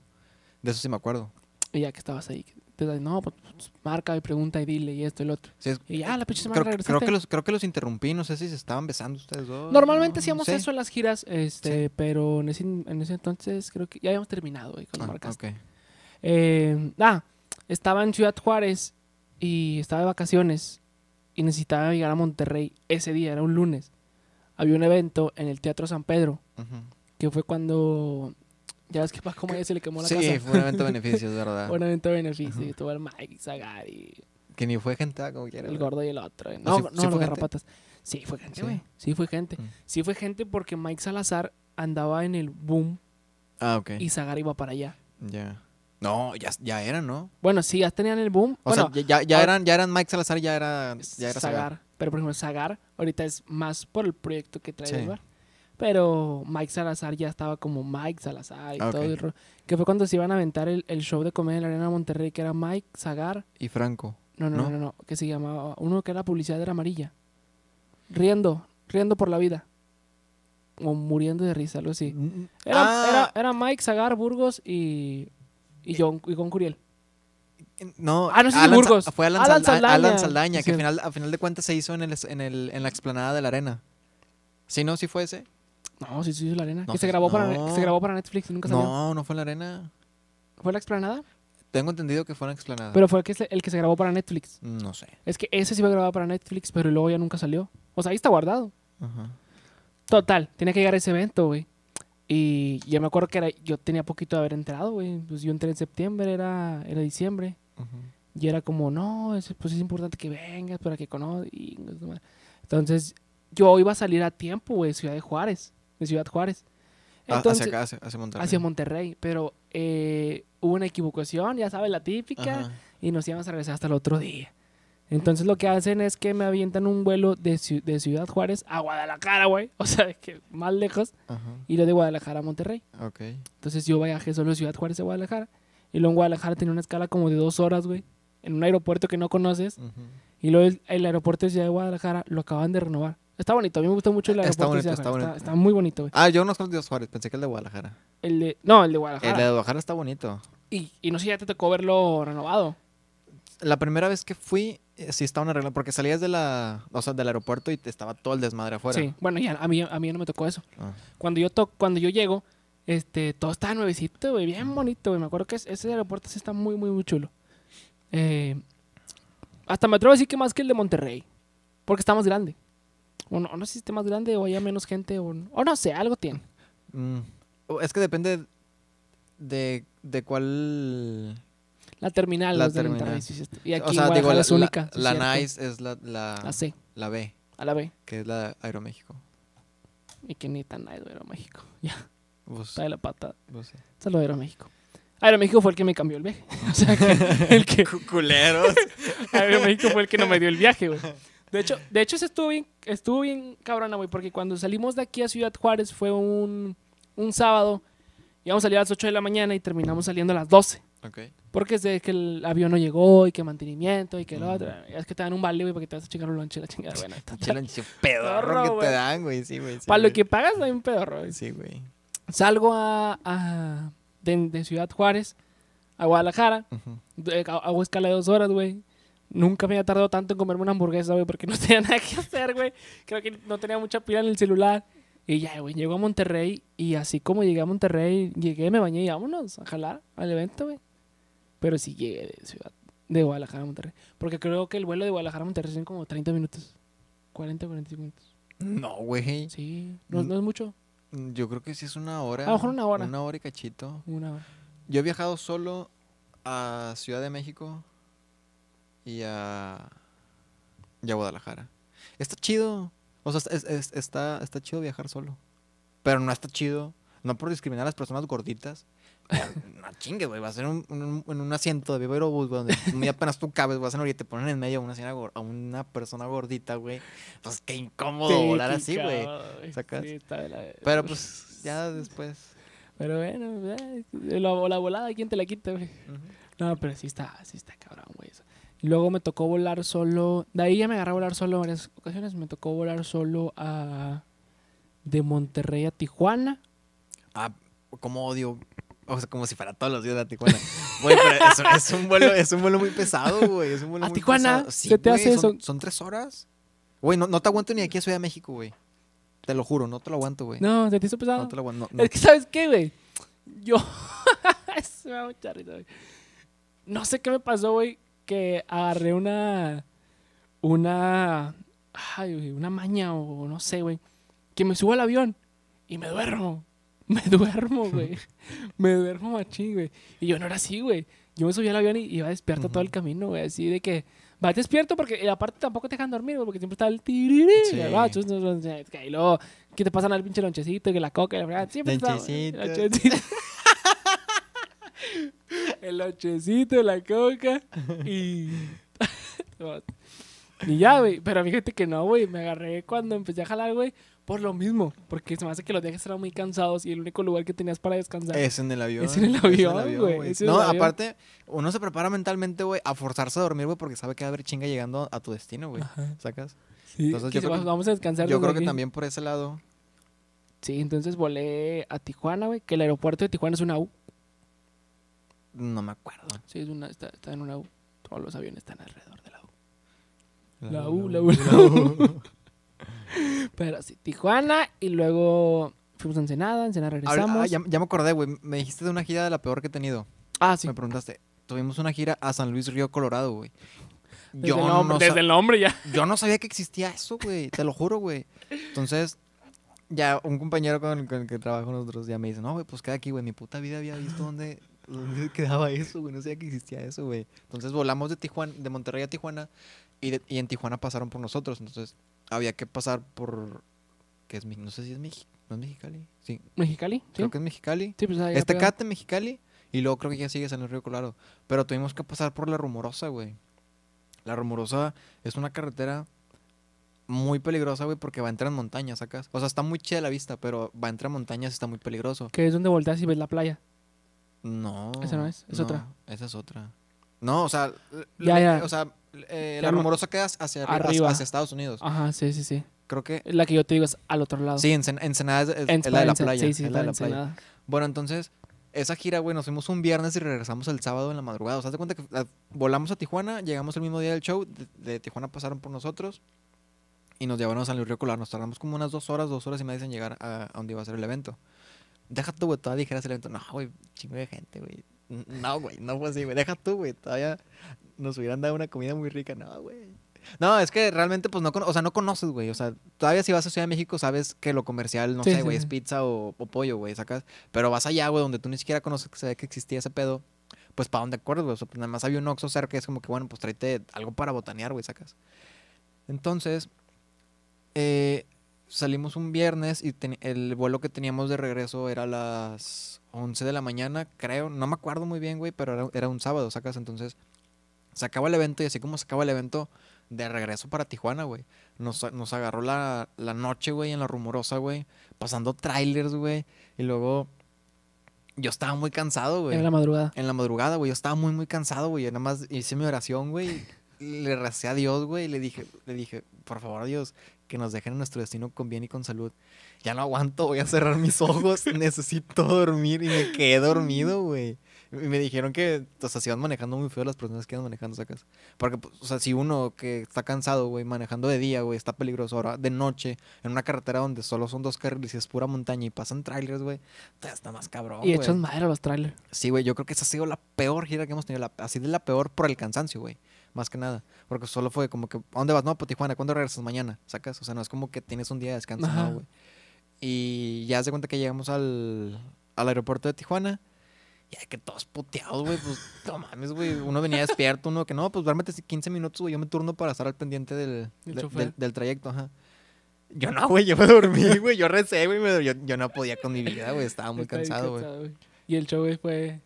De eso sí me acuerdo. y ya que estabas ahí, te das, no, pues, pues, marca y pregunta y dile y esto y lo otro. Sí, es- Y ya, la pinche semana creo, regresaste. creo que los, creo que los interrumpí. No sé si se estaban besando ustedes dos. Normalmente no hacíamos sé. eso en las giras, este, pero en ese, en ese entonces creo que ya habíamos terminado, güey, cuando Ah, marcaste. Eh, ah, estaba en Ciudad Juárez y estaba de vacaciones y necesitaba llegar a Monterrey ese día, era un lunes. Había un evento en el Teatro San Pedro, que fue cuando, ya ves que para cómo ya se le quemó la Sí, casa. fue un evento de beneficios, ¿verdad? Fue un evento de beneficio, Ajá. y estuvo el Mike, Que ni fue gente, ah, como quiera. el gordo y el otro. ¿Ah, No, sí- no, sí los fue gente? garrapatas. Sí, fue gente, Sí. güey. Sí, fue gente. Mm. Sí fue gente porque Mike Salazar andaba en el boom Ah, ok. y Zagar iba para allá. Ya. No, ya, ya eran, ¿no? Bueno, sí, ya tenían el boom. O bueno, sea, ya, ya, ahora- eran, ya eran Mike Salazar, ya era, ya era Zagar. Pero por ejemplo, Zagar ahorita es más por el proyecto que trae Sí. el bar. Pero Mike Salazar ya estaba como Mike Salazar y Ah, todo el Que fue cuando se iban a aventar el, el show de comedia en la Arena de Monterrey, que era Mike, Zagar. Y Franco. No, no, no, ¿No? no, que se llamaba. Uno que era publicidad era amarilla. Riendo, riendo por la vida. O muriendo de risa, algo así. Era, Ah, era, era Mike, Zagar, Burgos y. Y John, y John Curiel. No, Ah, no sé si Alan Sa- Burgos. Fue Alan, Alan Salda- Saldaña. Alan Saldaña, Sí, que al final, a final de cuentas se hizo en, el, en, el, en la explanada de la arena. ¿Sí, no? ¿Sí fue ese? No, sí, sí, sí, la arena. No, que se grabó, para, no. se grabó para Netflix y nunca salió. No, no fue en la arena. ¿Fue la explanada? Tengo entendido que fue en la explanada. Pero fue el que, se, el que se grabó para Netflix. no sé. Es que ese sí fue grabado para Netflix, pero luego ya nunca salió. O sea, ahí está guardado. Ajá. Total, tenía que llegar a ese evento, güey. Y yo me acuerdo que era, yo tenía poquito de haber enterado, güey. Pues yo entré en septiembre, era, era diciembre. Y era como, no, es, pues es importante que vengas para que conozcas. Entonces, yo iba a salir a tiempo, güey, de Ciudad de Juárez. De Ciudad Juárez. Ah, Entonces, hacia acá, hacia, hacia Monterrey. hacia Monterrey. Pero eh, hubo una equivocación, ya sabes, la típica. Ajá. y nos íbamos a regresar hasta el otro día. Entonces lo que hacen es que me avientan un vuelo de, de Ciudad Juárez a Guadalajara, güey. O sea, que más lejos. Ajá. Y lo de Guadalajara a Monterrey. Ok. Entonces yo viajé solo de Ciudad Juárez a Guadalajara. Y luego en Guadalajara tenía una escala como de dos horas, güey. En un aeropuerto que no conoces. Y luego el, el aeropuerto de Ciudad de Guadalajara lo acaban de renovar. Está bonito, a mí me gustó mucho el Está aeropuerto de bonito, Ciudad está bonito. Está, muy bonito, güey. Ah, yo no conozco el de Juárez, pensé que el de Guadalajara. El de, no, el de El Guadalajara. de Guadalajara está bonito. Y, y no sé si ya te tocó verlo renovado. La primera vez que fui, eh, sí estaba una regla, porque salías de la, o sea, del aeropuerto y te estaba todo el desmadre afuera. Sí, bueno, ya, a, mí, a mí ya no me tocó eso. Ah. cuando yo to cuando yo llego, este, todo estaba nuevecito, güey, bien bonito, güey. Me acuerdo que es- ese aeropuerto sí está muy, muy, muy chulo. Eh, hasta me atrevo a decir que más que el de Monterrey, porque está más grande. O no, no sé si esté más grande o haya menos gente o, no- o no sé, algo tiene. Mm. Es que depende de, de cuál... La terminal, La terminal. Está. Y aquí o sea, en digo, la, es única. la. NICE es la, la, La C, la B, a la B. que es la de Aeroméxico. Y que ni tan nice, Aeroméxico. Ya, Está de la pata. pues sí. Saludos a Aeroméxico. Aeroméxico fue el que me cambió el viaje. o sea, que, el que, Culeros. Aeroméxico fue el que no me dio el viaje, güey. De hecho, de hecho, ese estuvo bien, estuvo bien cabrona, güey, porque cuando salimos de aquí a Ciudad Juárez fue un, un sábado. Íbamos a salir a las 8 de la mañana y terminamos saliendo a las 12. ok. Porque es de que el avión no llegó y que mantenimiento y que lo Mm. otro. Es que te dan un vale, güey, para que te vas a chingar un lonche la chingada. Bueno, lonche pedorro Pedorro, que te dan, güey. Sí, güey. sí, para lo que pagas hay un pedorro. güey. Sí, güey. Salgo a, a- de, de Ciudad Juárez a Guadalajara. Hago escala de dos horas, güey. Nunca me había tardado tanto en comerme una hamburguesa, güey, porque no tenía nada que hacer, güey. Creo que no tenía mucha pila en el celular. Y ya, güey, llego a Monterrey y así como llegué a Monterrey, llegué, me bañé y vámonos a jalar al evento, güey. Pero sí llegué de ciudad, de Guadalajara a Monterrey. Porque creo que el vuelo de Guadalajara a Monterrey son como 30 minutos. 40, 45 minutos. No, güey. Sí, no, no es mucho. Yo creo que sí es una hora. A lo mejor una hora. Una hora y cachito. Una hora. Yo he viajado solo a Ciudad de México y a, y a Guadalajara. Está chido. O sea, es- es- está, está chido viajar solo. Pero no está chido. No por discriminar a las personas gorditas. No chingue, güey. Vas a un, un- en un asiento de Viva Aerobús, güey, donde muy apenas tú cabes, vas en orilla y te ponen en medio a una, a una persona gordita, güey. Pues qué incómodo Sí, volar así, güey. ¿Sacas? sí, la- Pero pues ya después. Pero bueno, eh, la, la volada, ¿quién te la quita, güey? No, pero sí está, sí está cabrón, güey. luego me tocó volar solo. De ahí ya me agarré a volar solo en varias ocasiones. Me tocó volar solo a. De Monterrey a Tijuana. Ah, como odio. O sea, como si fuera todos los días de Tijuana. Güey, pero es, es un vuelo, es un vuelo muy pesado, güey. Es un vuelo ¿A muy Tijuana? pesado. Sí, ¿Se te güey, hace son, eso? son tres horas. Güey, no, no te aguanto ni aquí a Ciudad de México, güey. Te lo juro, no te lo aguanto, güey. No, ¿se te hizo pesado? No te lo aguanto. no, no. Es que, ¿sabes qué, güey? Yo. Eso me da mucha risa, güey. No sé qué me pasó, güey. Que agarré una. Una. Ay, güey, una maña o no sé, güey. Que me subo al avión y me duermo. Me duermo, güey. me duermo machín, güey. Y yo no era así, güey. Yo me subí al avión y iba despierto todo el camino, güey. Así de que. Va despierto porque aparte tampoco te dejan dormir, güey, porque siempre está el tiriri. Sí. Y luego, ¿qué te pasan al pinche lonchecito? Que la coca, la. Siempre está- Lonchecito. lonchecito. el lonchecito, la coca y. y ya, güey. Pero fíjate que no, güey. Me agarré cuando empecé a jalar, güey. Por lo mismo. Porque se me hace que los viajes eran muy cansados y el único lugar que tenías para descansar. Es en el avión. Es en el avión, güey, No, avión. aparte, uno se prepara mentalmente, güey, a forzarse a dormir, güey, porque sabe que va a haber chinga llegando a tu destino, güey. ¿Sacas? Sí, Entonces, yo creo que- vamos a descansar. Yo creo que también por ese lado. Sí, entonces volé a Tijuana, güey. Que el aeropuerto de Tijuana es una U. No me acuerdo. Sí, es una, está, está en una U. Todos los aviones están alrededor de la U. La U, la U, la U. Pero sí, Tijuana y luego fuimos a Ensenada, Ensenada regresamos. ah, ya, ya me acordé, güey. Me dijiste de una gira de la peor que he tenido. Ah, sí. Me preguntaste. Tuvimos una gira a San Luis Río Colorado, güey. Desde, Yo, el nombre, no desde sa- el nombre ya. yo no sabía que existía eso, güey. Te lo juro, güey. Entonces, ya un compañero con el, con el que trabajo nosotros ya me dice, no, güey, pues queda aquí, güey. Mi puta vida había visto dónde, dónde quedaba eso, güey. No sabía que existía eso, güey. Entonces volamos de Tijuana, de Monterrey a Tijuana y, de- y en Tijuana pasaron por nosotros. Entonces había que pasar por, ¿qué es? No sé si es México. ¿No es Mexicali? Sí, Mexicali, ¿sí? creo que es Mexicali. Sí, pues ahí Este pegado. Cate, Mexicali. Y luego creo que ya sigues en el Río Colorado. Pero tuvimos que pasar por la Rumorosa, güey. La Rumorosa es una carretera muy peligrosa, güey, porque va a entrar en montañas, ¿sacas? O sea, está muy chida la vista, pero va a entrar en montañas y está muy peligroso. Que es donde volteas y ves la playa. No. Esa no es, es otra. Esa es otra. No, o sea, Ya, ya. o sea, eh, la Rumorosa queda hacia arriba, Arriba. hacia Estados Unidos. Ajá, sí, sí, sí. Creo que La que yo te digo es al otro lado. sí, Ensen- Ensenada es, es- En- es la de la playa. Sí, sí, es la de la playa. Bueno, entonces, esa gira, güey, nos fuimos un viernes y regresamos el sábado en la madrugada. O sea, cuenta que ah, volamos a Tijuana, llegamos el mismo día del show, de, de Tijuana pasaron por nosotros y nos llevaron a San Luis Río. Nos tardamos como unas dos horas, dos horas y media en llegar a, a donde iba a ser el evento. Deja tú, güey, todavía dijeras el evento. No, güey, chingo de gente, güey. No, güey, no fue así, güey. Deja tú, güey, todavía nos hubieran dado una comida muy rica. No, güey. No, es que realmente, pues, no, o sea, no conoces, güey. O sea, todavía si vas a Ciudad de México, sabes que lo comercial, no Sí, sé, güey, sí. es pizza o, o pollo, güey, sacas. Pero vas allá, güey, donde tú ni siquiera conoces que, que existía ese pedo. Pues, ¿para dónde acuerdas, güey? O sea, pues, nada más había un Oxxo cerca es como que, bueno, pues, tráete algo para botanear, güey, sacas. Entonces, eh, salimos un viernes y el vuelo que teníamos de regreso era a las 11 de la mañana, creo. No me acuerdo muy bien, güey, pero era, era un sábado, sacas. Entonces, se acaba el evento y así como se acaba el evento, de regreso para Tijuana, güey. Nos, nos agarró la, la noche, güey, en la rumorosa, güey. Pasando trailers, güey. Y luego yo estaba muy cansado, güey. Era la madrugada. En la madrugada, güey. Yo estaba muy, muy cansado, güey. Yo nada más hice mi oración, güey. Le recé a Dios, güey. Y le dije, le dije, por favor, Dios, que nos dejen en nuestro destino con bien y con salud. Ya no aguanto, voy a cerrar mis ojos. Necesito dormir. Y me quedé dormido, güey. Y me dijeron que, o sea, se iban manejando muy feo las personas que iban manejando, sacas. Porque, pues, o sea, si uno que está cansado, güey, manejando de día, güey, está peligroso. Ahora, de noche, en una carretera donde solo son dos carriles y es pura montaña y pasan trailers, güey, está más cabrón, y güey. echas madre a los trailers. Sí, güey, yo creo que esa ha sido la peor gira que hemos tenido. la- así de la peor por el cansancio, güey. Más que nada. Porque solo fue como que, ¿a dónde vas? No, pues Tijuana, ¿cuándo regresas mañana? ¿Sacas? O sea, no es como que tienes un día de descanso, Ajá. no, güey. Y ya se cuenta que llegamos al, al aeropuerto de Tijuana. Y hay que todos puteados, güey. Pues no mames, güey. Uno venía despierto, uno que no, pues duérmete 15 minutos, güey. Yo me turno para estar al pendiente del, Del de- chofer. del, del trayecto, ajá. Yo no, güey, yo me dormí, güey. Yo recé, güey. Yo, yo no podía con mi vida, güey. Estaba muy Está cansado, güey. Y el show güey, fue.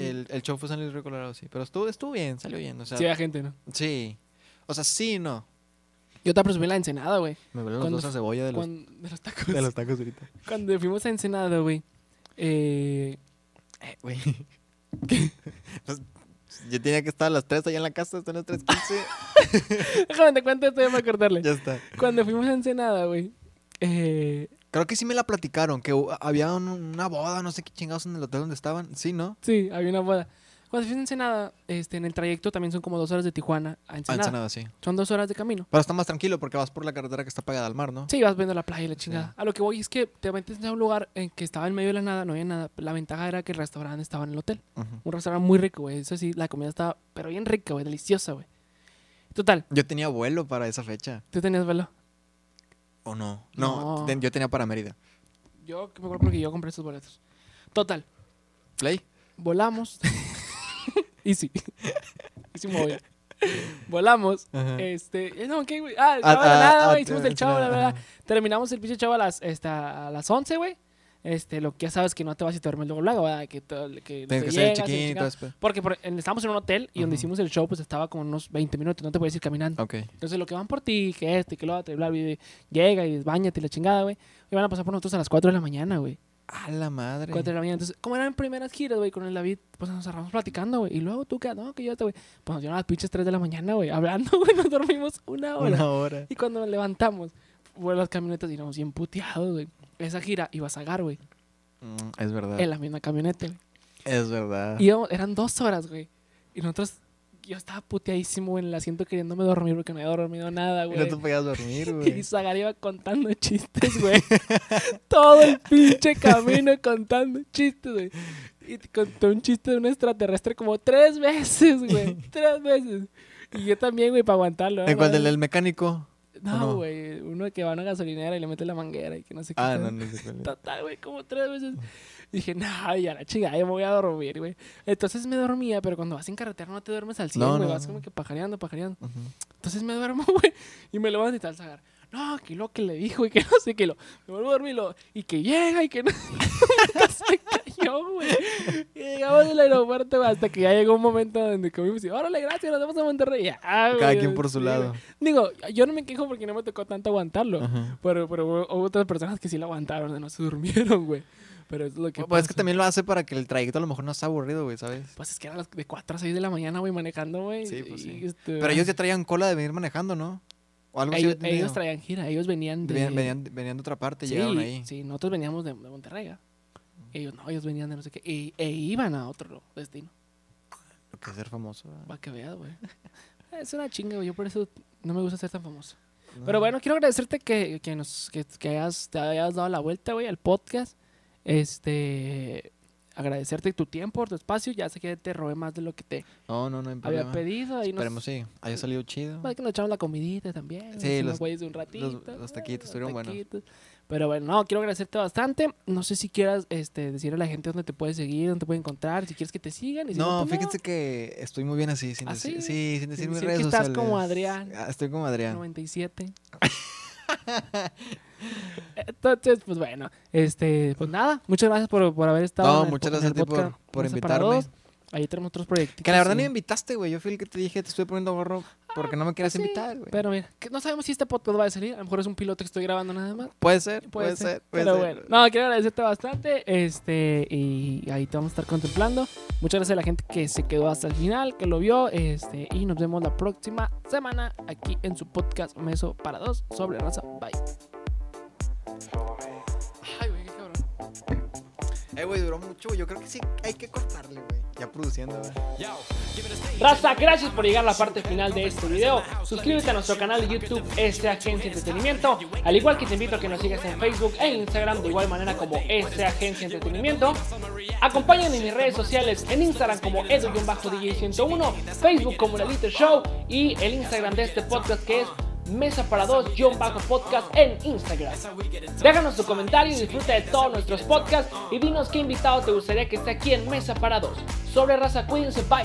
El, el show fue San Luis Río Colorado, sí. Pero estuvo, estuvo bien, salió bien. O sea, Sí, había gente, ¿no? sí. O sea, sí, no. Yo te presumí la ensenada, güey. Me vuelven los dos a cebolla de los, Cuando, de los tacos. de los tacos ahorita. Cuando fuimos a Ensenada, güey. Eh, Eh, güey. Pues, yo tenía que estar a las 3 allá en la casa, están las 3.15. déjame te cuento esto ya para acordarle. ya está. Cuando fuimos a Ensenada, güey. Eh, Creo que sí me la platicaron, que había un- una boda, no sé qué chingados en el hotel donde estaban. Sí, ¿no? sí, había una boda. Cuando fuimos a Ensenada, este, en el trayecto también son como dos horas de Tijuana a Ah, Ensenada. Ensenada, sí. Son dos horas de camino. Pero está más tranquilo porque vas por la carretera que está pegada al mar, ¿no? Sí, vas viendo la playa y la chingada. Sí. A lo que voy es que te metes a un lugar en que estaba en medio de la nada, no había nada. La ventaja era que el restaurante estaba en el hotel. Un restaurante muy rico, güey. Eso sí, la comida estaba, pero bien rica, güey, deliciosa, güey. Total, Yo tenía vuelo para esa fecha. ¿tú tenías velo? ¿O no? No, No. yo tenía para Mérida. Yo me acuerdo porque yo compré esos boletos. Total, ¿Play? volamos. y sí. y sí me voy. Volamos. Ajá. Este, eh, no, ¿qué, güey? Ah, el Ah, chavo de la ah, nada, ah, güey. Hicimos el chavo, la ajá. verdad. Terminamos el pinche chavo a las, esta, a las 11, güey. Este, lo que ya sabes que no te vas y te duermes luego, luego, ¿verdad? Que, Tienes que llegas y check-in y eso. Porque por- en- estábamos en un hotel y donde hicimos el show, pues estaba como unos 20 minutos, no te puedes ir caminando. Ok. Entonces, lo que van por ti, que esto y que lo otro, y bla, bla, llega y bañate y la chingada, güey. Y van a pasar por nosotros a las 4 de la mañana, güey. A la madre. 4 de la mañana. Entonces, como eran primeras giras, güey, con el David, pues nos cerramos platicando, güey. Y luego tú, ¿qué? No, que yo te, güey. Pues nos dieron a las pinches 3 de la mañana, güey, hablando, güey. Nos dormimos una hora. Una hora. Y cuando nos levantamos, fue las camionetas y íbamos bien puteados, güey. Esa gira iba a Zagar, güey. Mm, es verdad. En la misma camioneta, güey. Es verdad. Íbamos- eran dos horas, güey. Y nosotros, yo estaba puteadísimo en el asiento queriéndome dormir porque no había dormido nada, Y güey. no te podías dormir, Y güey. Zagar iba contando chistes, güey. Todo el pinche camino contando chistes, güey. Y te contó un chiste de un extraterrestre como tres veces, güey. tres veces. Y yo también, güey, para aguantarlo. ¿En cuál del mecánico? No, no? güey. Uno que va a una gasolinera y le mete la manguera y que no sé qué. Ah, no, no sé cuál. Total, güey, como tres veces. Dije, no, ya la chingada, ya me voy a dormir, güey. Entonces me dormía, pero cuando vas en carretera no te duermes al 100, No, güey. no, vas no. como que pajareando, pajareando. Ujú. Entonces me duermo, güey. Y me levanto y tal, Zagar. No, que lo que le dijo y que no sé qué lo. Me vuelvo a dormir y, lo, y que llega y que no. se cayó, güey. Y llegamos al aeropuerto, hasta que ya llegó un momento donde comimos y, órale, gracias, nos vemos a Monterrey. Ya, Cada quien por su lado. Digo, yo no me quejo porque no me tocó tanto aguantarlo. Ajá. Pero, pero hubo otras personas que sí lo aguantaron, no se durmieron, güey. Pero es lo que Pues es que también lo hace para que el trayecto a lo mejor no sea aburrido, güey, ¿sabes? Pues es que eran las de 4 a 6 de la mañana, güey, manejando, güey. Sí, pues y, sí. este, Pero ellos ya traían cola de venir manejando, ¿no? O algo así. ellos, traían gira, ellos venían de... Venían, venían, venían de otra parte, sí, llegaron ahí. Sí, nosotros veníamos de, de Monterrey. Ellos no, ellos venían de no sé qué. E, e iban a otro destino. Lo que es ser famoso. Para que veas, güey. Es una chinga, güey. Yo por eso no me gusta ser tan famoso. No. Pero bueno, quiero agradecerte que, que nos, que, que hayas, te hayas dado la vuelta, güey, al podcast. Este. Agradecerte tu tiempo, tu espacio. Ya sé que te robé más de lo que te No, no, no había problema. pedido. Ahí nos, Esperemos sí, haya salido chido. Pues que nos echamos la comidita también. Sí, los- güeyes de un ratito. los taquitos estuvieron buenos. Pero bueno, no, quiero agradecerte bastante. No sé si quieras este, decirle a la gente dónde te puedes seguir, dónde te pueden encontrar, si quieres que te sigan. Y si No, pues fíjense que estoy muy bien así, sin ¿Ah, decir, sí? sí, sin decir Sin mis decir redes que estás sociales. como Adrián. Ah, estoy como Adrián. 97. Entonces, pues bueno, este, pues nada, muchas gracias por, por haber estado. No, en el muchas po- en gracias a el ti por- podcast por invitarme. Ahí tenemos otros proyectos. Que la verdad no me invitaste, güey. Yo fui el que te dije, te estoy poniendo gorro porque no me quieres pues sí, invitar, güey. Pero mira, que no sabemos si este podcast va a salir. A lo mejor es un piloto que estoy grabando nada más. Puede ser, puede, ser, puede pero ser. bueno, no, quiero agradecerte bastante. Este, y ahí te vamos a estar contemplando. Muchas gracias a la gente que se quedó hasta el final, que lo vio. Este, y nos vemos la próxima semana aquí en su podcast Meso para dos sobre raza. Bye. Ay, güey, qué cabrón. Eh, güey, duró mucho. Yo creo que sí hay que cortarle, güey. Ya produciendo, güey. Raza, gracias por llegar a la parte final de este video. Suscríbete a nuestro canal de YouTube, este Agencia Entretenimiento. Al igual que te invito a que nos sigas en Facebook e Instagram de igual manera como este Agencia Entretenimiento. Acompáñame en mis redes sociales, en Instagram como edu-dj101, Facebook como La Little Show y el Instagram de este podcast que es Mesa para dos, John Bajo Podcast en Instagram. Déjanos tu comentario y disfruta de todos nuestros podcasts y dinos qué invitado te gustaría que esté aquí en Mesa para dos. Sobre raza, cuídense, bye.